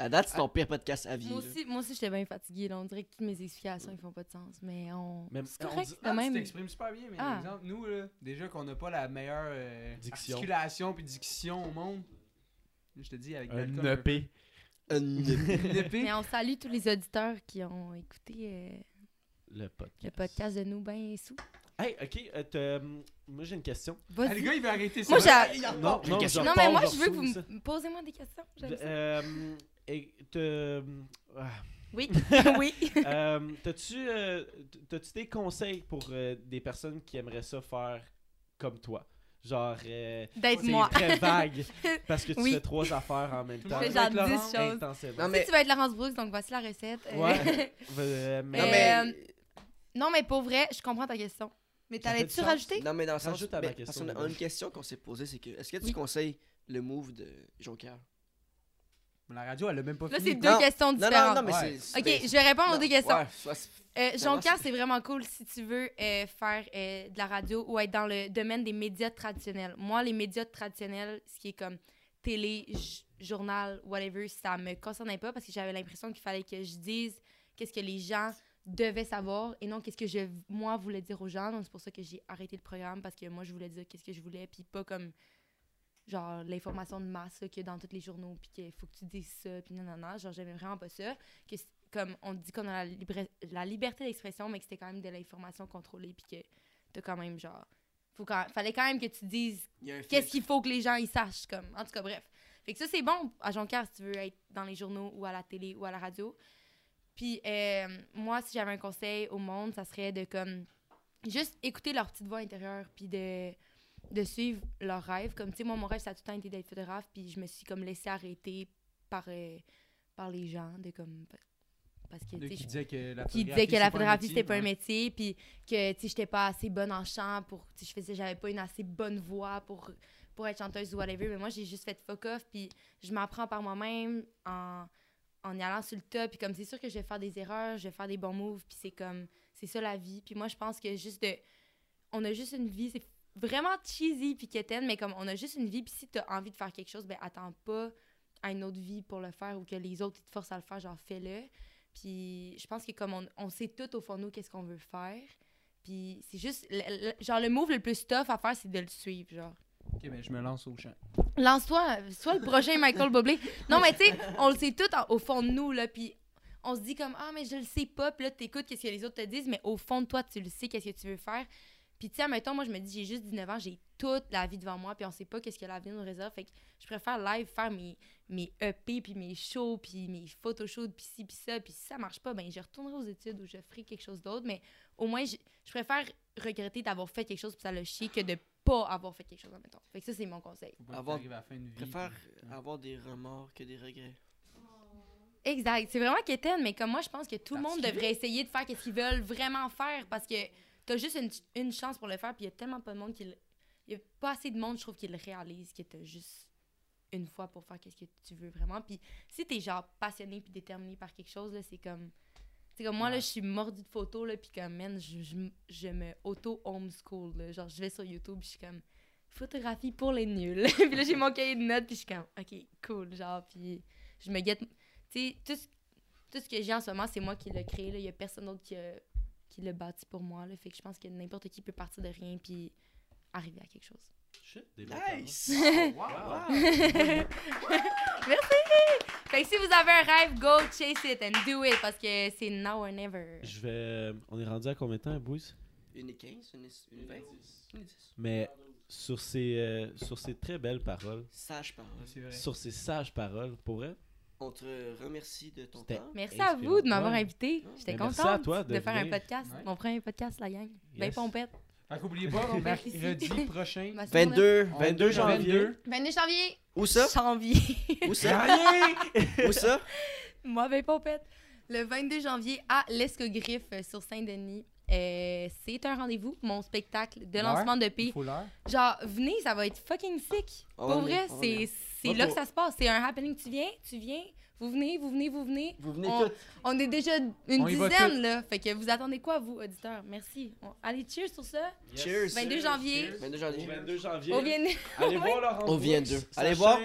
À date, c'est ton pire podcast à vie. Moi aussi, moi aussi j'étais bien fatiguée. Là. On dirait que toutes mes explications ils font pas de sens. Mais on. Même- c'est on correct, dit- quand Ah, tu même. t'exprimes super bien, mais Ah. exemple, nous, là, déjà qu'on n'a pas la meilleure euh, Diction. articulation puis diction au monde. Je te dis, avec Un Une épée. Mais on salue tous les auditeurs qui ont écouté euh, Le podcast. le podcast de nous ben sous. Hey, ok, euh, t'as, euh, moi j'ai une question. Ah, les gars, il va arrêter ça. Moi, j'ai- Non, repart. non, question. je non, mais moi, je veux que vous me posez-moi des questions. J'aime ça. Euh, et t'as- ah, Oui, oui. euh, T'as-tu euh, des conseils pour euh, des personnes qui aimeraient ça faire comme toi? Genre, euh, D'être c'est moi. très vague parce que tu Oui. fais trois affaires en même temps. Je fais genre être 10 Laurent? choses. Si mais. tu vas être Laurence Brooks, donc voici la recette. Euh, Ouais. Euh, mais- Non, Euh, mais. Non, mais pour vrai, je comprends ta question. Mais du sens. rajouter? Non, mais dans le sens. Rajoute à ma question, parce qu'on a une question qu'on s'est posée, c'est que est-ce que tu Oui. conseilles le move de Jonker La radio, elle a même pas Là, fini. c'est deux Non, questions Non, non, différentes. non, mais Ouais. c'est. Ok, je vais répondre aux deux questions. ouais, soit- Euh, Jonquière, c'est- c'est vraiment cool si tu veux euh, faire euh, de la radio ou être dans le domaine des médias traditionnels. Moi, les médias traditionnels, ce qui est comme télé, j- journal, whatever, ça me concernait pas parce que j'avais l'impression qu'il fallait que je dise qu'est-ce que les gens devaient savoir et non qu'est-ce que je, moi, voulais dire aux gens. Donc, c'est pour ça que j'ai arrêté le programme parce que moi, je voulais dire qu'est-ce que je voulais puis pas comme genre l'information de masse qu'il y a dans tous les journaux puis qu'il faut que tu dises ça puis non non non genre j'aimais vraiment pas ça. Que comme on dit qu'on a la, la liberté d'expression mais que c'était quand même de l'information contrôlée puis que t'as quand même genre faut quand, fallait quand même que tu dises qu'est-ce qu'il faut que les gens ils sachent comme en tout cas bref. Fait que ça c'est bon à Jonquière si tu veux être dans les journaux ou à la télé ou à la radio. Puis euh, moi si j'avais un conseil au monde ça serait de comme juste écouter leur petite voix intérieure puis de de suivre leurs rêves. Comme tu sais moi mon rêve ça a tout le temps été d'être photographe puis je me suis comme laissé arrêter par euh, par les gens de comme parce que Qui disait que la qui photographie, que la photographie c'était pas un métier puis que tu sais j'étais pas assez bonne en chant pour tu je faisais j'avais pas une assez bonne voix pour pour être chanteuse ou whatever mais moi j'ai juste fait fuck off puis je m'apprends par moi-même en en y allant sur le top puis comme c'est sûr que je vais faire des erreurs je vais faire des bons moves puis c'est comme c'est ça la vie. Puis moi je pense que juste de on a juste une vie c'est vraiment cheesy puis quétaine mais comme on a juste une vie puis si t'as envie de faire quelque chose ben attends pas à une autre vie pour le faire ou que les autres ils te forcent à le faire genre fais-le puis je pense que comme on, on sait tout au fond de nous qu'est-ce qu'on veut faire. Puis c'est juste le- le- genre le move le plus tough à faire c'est de le suivre genre. Ok, ben je me lance au champ. Lance-toi, sois le prochain Michael Bublé. Non mais tu sais, on le sait tout en- au fond de nous là puis on se dit comme ah mais je le sais pas puis là t'écoutes qu'est-ce que les autres te disent mais au fond de toi tu le sais qu'est-ce que tu veux faire. Puis tu sais mettons moi je me dis j'ai juste 19 ans, j'ai toute la vie devant moi puis on sait pas qu'est-ce que l'avenir nous réserve fait que je préfère live faire mes mes EP puis mes shows puis mes photoshoots puis ci puis ça puis si ça marche pas ben je retournerai aux études ou je ferai quelque chose d'autre mais au moins je, je préfère regretter d'avoir fait quelque chose puis ça le chier que de pas avoir fait quelque chose mettons. Fait que ça c'est mon conseil. Avoir- à la fin de vie. Je préfère puis- avoir des remords que des regrets. Exact. C'est vraiment quétaine, mais comme moi, je pense que tout le monde devrait essayer de faire ce qu'ils veulent vraiment faire parce que t'as juste une, une chance pour le faire, puis il y a tellement pas de monde qui. Il y a pas assez de monde, je trouve, qui le réalise, que t'as juste une fois pour faire ce que tu veux vraiment. Puis si t'es genre passionné puis déterminé par quelque chose, là, c'est comme... C'est comme moi, là, je suis mordue de photos, là, puis comme, man, je, je, je me auto-homeschool, là. Genre, je vais sur YouTube, puis je suis comme, photographie pour les nuls. puis là, j'ai mon cahier de notes, puis je suis comme, OK, cool, genre, puis je me guette... Tu sais, tout, ce- tout ce que j'ai en ce moment, c'est moi qui l'ai créé, là. Il y a personne d'autre qui, a- qui l'a bâti pour moi, là. Fait que je pense que n'importe qui peut partir de rien, puis arriver à quelque chose. Shit, des Nice! paroles. Merci! Fait que si vous avez un rêve, go chase it and do it, parce que c'est now or never. Je vais. On est rendu à combien de temps, Boys? Une et 15, une et une et 20, une et 10. Mais sur ces, euh, sur ces très belles paroles, Sage parole. C'est vrai. sur ces sages paroles, pour vrai, On te remercie de ton temps. Merci à vous de m'avoir Ouais. invité. J'étais Ben, contente à toi de de, faire un podcast. Ouais. Mon premier podcast, la gang. Ben Yes. pompette. Fait qu'oubliez pas, On mercredi prochain. Ma seconde- 22. 22 janvier. 22. 22 janvier. Où ça? Janvier. Où ça? Où ça? Moi, ben pompette. Le 22 janvier à l'Escogriffe euh, sur Saint-Denis. Euh, c'est un rendez-vous, mon spectacle de lancement de Il P. faut l'heure. Genre, venez, ça va être fucking sick. On Pour vrai, c'est. C'est là pour- que ça se passe. C'est un happening. Tu viens, tu viens, vous venez, vous venez, vous venez. Vous venez On- toutes. On est déjà une On dizaine, là. Fait que vous attendez quoi, vous, auditeurs? Merci. On- Allez, cheers sur ça. Yes. Cheers. 22 janvier. 22 Au janvier. 22 janvier. On vient Allez voir Laurent On vient d'eux. Allez voir.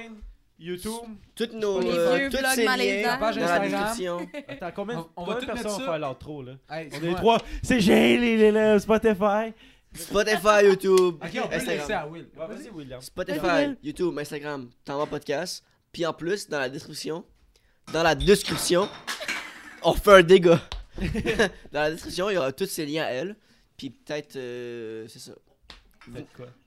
YouTube. Toutes nos. Euh, toutes ces liens La page dans la Instagram. description. Attends, combien, On- on va de tout mettre personnes faire l'outro, là? Hey, On est trois. C'est les, les Spotify. Spotify, YouTube, on peut Instagram. à Will. Ouais, Vas-y, William. Spotify. YouTube, Instagram, podcast. Puis en plus, dans la description, dans la description, on fait un dégât. dans la description, il y aura tous ces liens à elle. Puis peut-être, euh, c'est ça.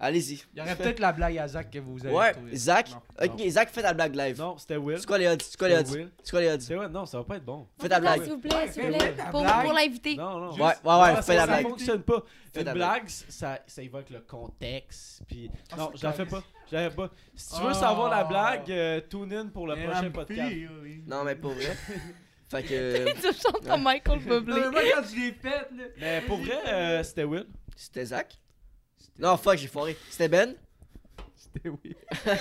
Allez-y. Il y aurait peut-être la blague à Zach que vous avez Ouais, trouvée. Zach. Non. Ok, Zach, fais ta blague live. Non, c'était Will. C'est quoi les odds? C'est quoi les odds? Will. C'est quoi les odds? C'est non, ça va pas être bon. Fais ta blague. S'il vous plaît, s'il vous plaît. Pour, pour l'inviter. Non, non. Ouais, Non, ouais, ouais, fais la ça blague. fonctionne pas. Fais Une ta blague, ça, ça avec le contexte. Puis... Ah, non, je la fais pas. Je la fais pas. Si tu veux Oh. savoir la blague, euh, tune in pour le prochain podcast. Non, mais pour vrai. Fait que. tu chantes ton Michael Bublé. Non, mais moi, quand je l'ai fait, là. Mais pour vrai, euh, c'était Will. C'était Zach? Non, fuck, j'ai foiré. C'était Ben? C'était Will.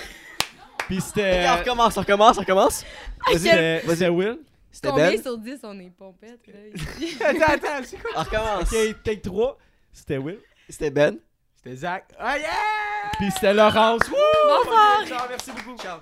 Puis c'était. on recommence, on recommence, on recommence. Vas-y, c'était c'était Will? C'était Combien Ben? sur 10 on est pompette, là? ici? Attends, attends, c'est quoi? On recommence. Ok, take 3. C'était Will. C'était Ben? C'était Zach. Ah, yeah! Puis c'était Laurence. Wouh! Bonsoir! Ciao, merci beaucoup. Ciao.